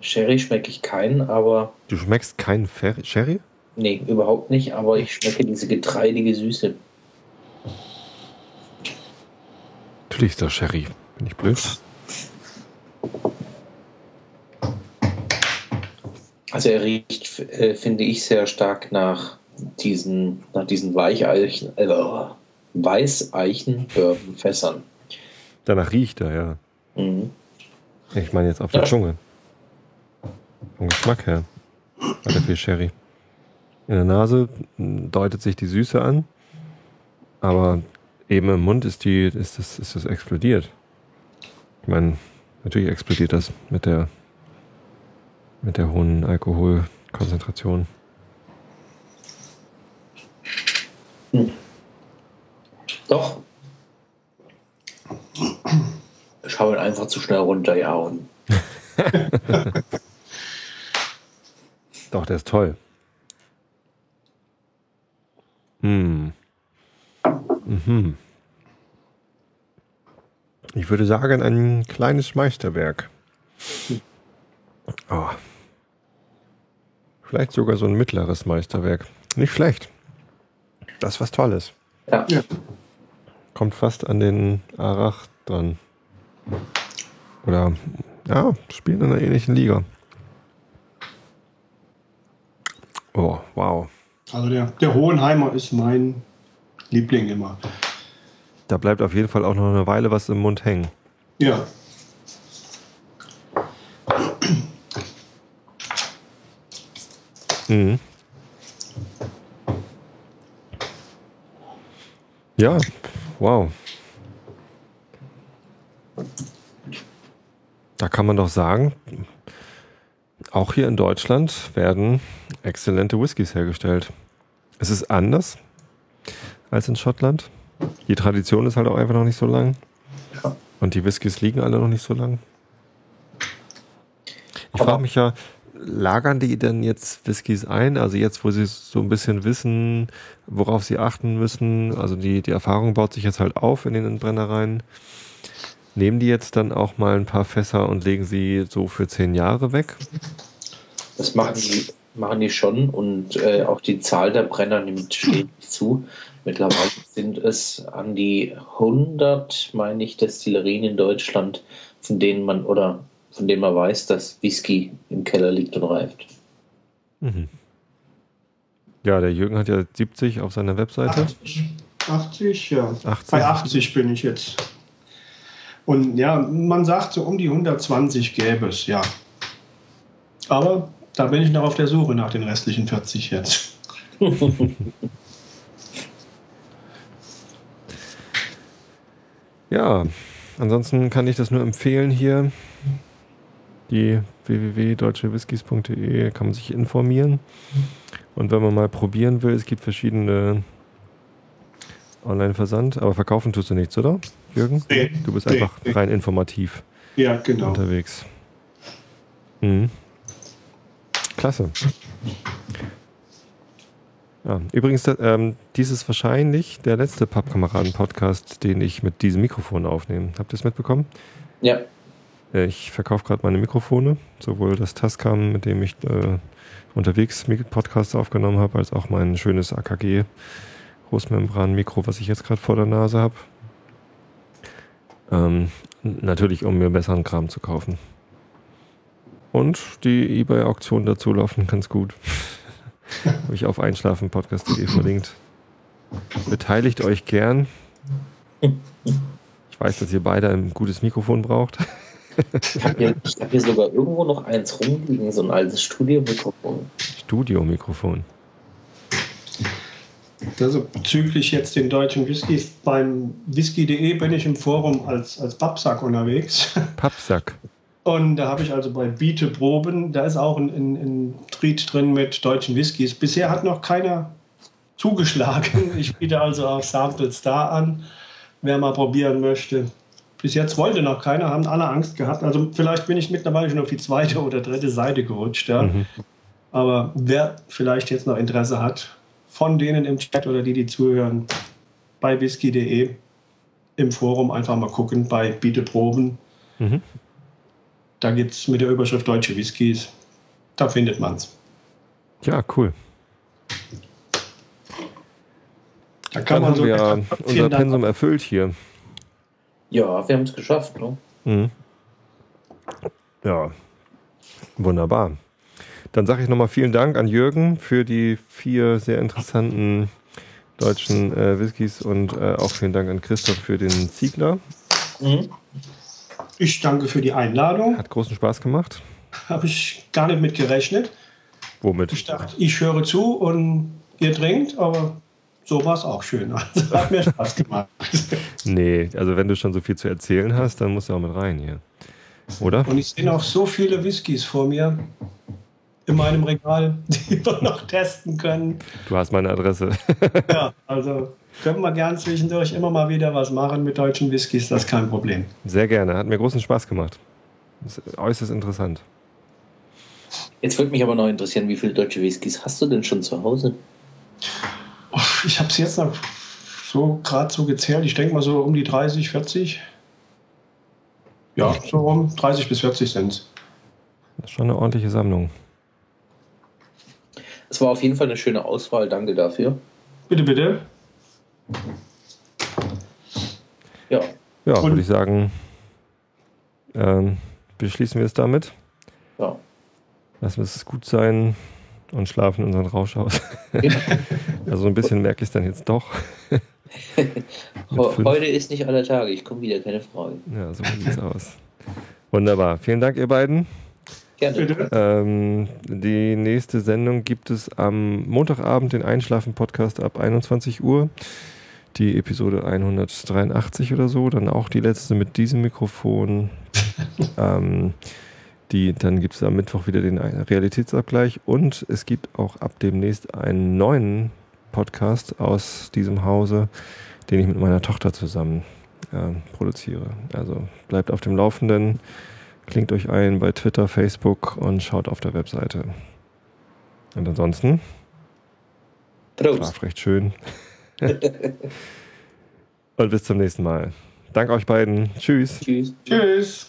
Sherry schmecke ich keinen, aber Du schmeckst keinen Fer Sherry? Nee, überhaupt nicht, aber ich schmecke diese getreidige Süße. Natürlich ist das Sherry. Bin ich blöd? Also er riecht, äh, finde ich, sehr stark nach diesen, nach diesen Weicheichen, äh, Weißeichen-Bourbon-Fässern. Danach riecht er, ja. Mhm. Ich meine jetzt auf der Ja. Zunge. Vom Geschmack her. Hat er viel Sherry. In der Nase deutet sich die Süße an, aber eben im Mund ist die, ist das, ist das explodiert. Ich meine, natürlich explodiert das mit der, mit der hohen Alkoholkonzentration. Doch. Ich hau ihn einfach zu schnell runter, ja. Und Doch, der ist toll. Hm. Mhm. Ich würde sagen, ein kleines Meisterwerk. Oh. Vielleicht sogar so ein mittleres Meisterwerk. Nicht schlecht. Das ist was Tolles. ja. Ja. Kommt fast an den Arach dran. Oder, ja, spielen in einer ähnlichen Liga. Oh, wow. Also der, der Hohenheimer ist mein Liebling immer. Da bleibt auf jeden Fall auch noch eine Weile was im Mund hängen. Ja. Mhm. Ja, wow. Da kann man doch sagen, auch hier in Deutschland werden exzellente Whiskys hergestellt. Es ist anders als in Schottland. Die Tradition ist halt auch einfach noch nicht so lang. Ja. Und die Whiskys liegen alle noch nicht so lang. frage mich ja, lagern die denn jetzt Whiskys ein? Also jetzt, wo sie so ein bisschen wissen, worauf sie achten müssen, also die, die Erfahrung baut sich jetzt halt auf in den Brennereien. Nehmen die jetzt dann auch mal ein paar Fässer und legen sie so für zehn Jahre weg? Das machen die, machen die schon und äh, auch die Zahl der Brenner nimmt stetig zu. Mittlerweile sind es an die 100, meine ich, Destillerien in Deutschland, von denen man oder von denen man weiß, dass Whisky im Keller liegt und reift. Mhm. Ja, der Jürgen hat ja 70 auf seiner Webseite. 80, 80 ja. 80. Bei 80 bin ich jetzt. Und ja, man sagt so um die 120 gäbe es, ja. Aber da bin ich noch auf der Suche nach den restlichen 40 jetzt. Ja, ansonsten kann ich das nur empfehlen hier. Die www.deutschewhiskys.de kann man sich informieren. Und wenn man mal probieren will, es gibt verschiedene Online-Versand, aber verkaufen tust du nichts, oder, Jürgen? Nee, Du bist nee, einfach nee. rein informativ Ja, genau. unterwegs. Mhm. Klasse. Ja, übrigens, ähm, dies ist wahrscheinlich der letzte Pappkameraden-Podcast, den ich mit diesem Mikrofon aufnehme. Habt ihr es mitbekommen? Ja, Äh, Ich verkaufe gerade meine Mikrofone, sowohl das Tascam, mit dem ich äh, unterwegs Podcasts aufgenommen habe, als auch mein schönes AKG Großmembran-Mikro, was ich jetzt gerade vor der Nase habe. Ähm, natürlich, um mir besseren Kram zu kaufen. Und die eBay-Auktionen dazu laufen ganz gut. habe ich auf einschlafenpodcast.de verlinkt. Beteiligt euch gern. Ich weiß, dass ihr beide ein gutes Mikrofon braucht. ich habe hier, hab hier sogar irgendwo noch eins rumliegen, so ein altes Studiomikrofon. Studiomikrofon. Also bezüglich jetzt den deutschen Whiskys, beim whisky.de bin ich im Forum als, als Babsack unterwegs. Pappsack. Und da habe ich also bei Biete Proben, da ist auch ein, ein, ein Tried drin mit deutschen Whiskys. Bisher hat noch keiner zugeschlagen. Ich biete also auch Samples da an, wer mal probieren möchte. Bis jetzt wollte noch keiner, haben alle Angst gehabt. Also vielleicht bin ich mittlerweile schon auf die zweite oder dritte Seite gerutscht. Ja. Mhm. Aber wer vielleicht jetzt noch Interesse hat, von denen im Chat oder die, die zuhören, bei whisky.de im Forum einfach mal gucken, bei Biete Proben. Mhm. Da gibt es mit der Überschrift Deutsche Whiskys. Da findet man es. Ja, cool. Da kann Dann man haben so. wir ja unser Dank. Pensum erfüllt hier. Ja, wir haben es geschafft. Ne? Mhm. Ja, wunderbar. Dann sage ich nochmal vielen Dank an Jürgen für die vier sehr interessanten deutschen äh, Whiskys und äh, auch vielen Dank an Christoph für den Ziegler. Mhm. Ich danke für die Einladung. Hat großen Spaß gemacht. Habe ich gar nicht mit gerechnet. Womit? Ich dachte, ich höre zu und ihr trinkt, aber so war es auch schön. Also hat mir Spaß gemacht. Nee, also wenn du schon so viel zu erzählen hast, dann musst du auch mit rein hier. Oder? Und ich sehe noch so viele Whiskys vor mir in meinem Regal, die wir noch testen können. Du hast meine Adresse. Ja, also können wir gern zwischendurch immer mal wieder was machen mit deutschen Whiskys, das ist kein Problem. Sehr gerne. Hat mir großen Spaß gemacht. Das ist äußerst interessant. Jetzt würde mich aber noch interessieren, wie viele deutsche Whiskys hast du denn schon zu Hause? Ich habe es jetzt noch so gerade so gezählt. Ich denke mal so um die 30, 40. Ja, so um 30 bis 40 sind Das ist schon eine ordentliche Sammlung. Es war auf jeden Fall eine schöne Auswahl, danke dafür. Bitte, bitte. Ja, Ja, würde ich sagen, ähm, beschließen wir es damit. ja. Lassen wir es gut sein und schlafen unseren Rausch aus. also ein bisschen merke ich es dann jetzt doch. Heute ist nicht aller Tage, ich komme wieder, keine Frage. Ja, so sieht es aus. Wunderbar. Vielen Dank, ihr beiden. Gerne. Ähm, die nächste Sendung gibt es am Montagabend, den Einschlafen-Podcast ab 21 Uhr. Die Episode 183 oder so. Dann auch die letzte mit diesem Mikrofon. ähm, die, dann gibt es am Mittwoch wieder den Realitätsabgleich. Und es gibt auch ab demnächst einen neuen Podcast aus diesem Hause, den ich mit meiner Tochter zusammen äh, produziere. Also bleibt auf dem Laufenden. Klingt euch ein bei Twitter, Facebook und schaut auf der Webseite. Und ansonsten, Prost. schlaf recht schön. Und bis zum nächsten Mal. Danke euch beiden. Tschüss. Tschüss. Tschüss.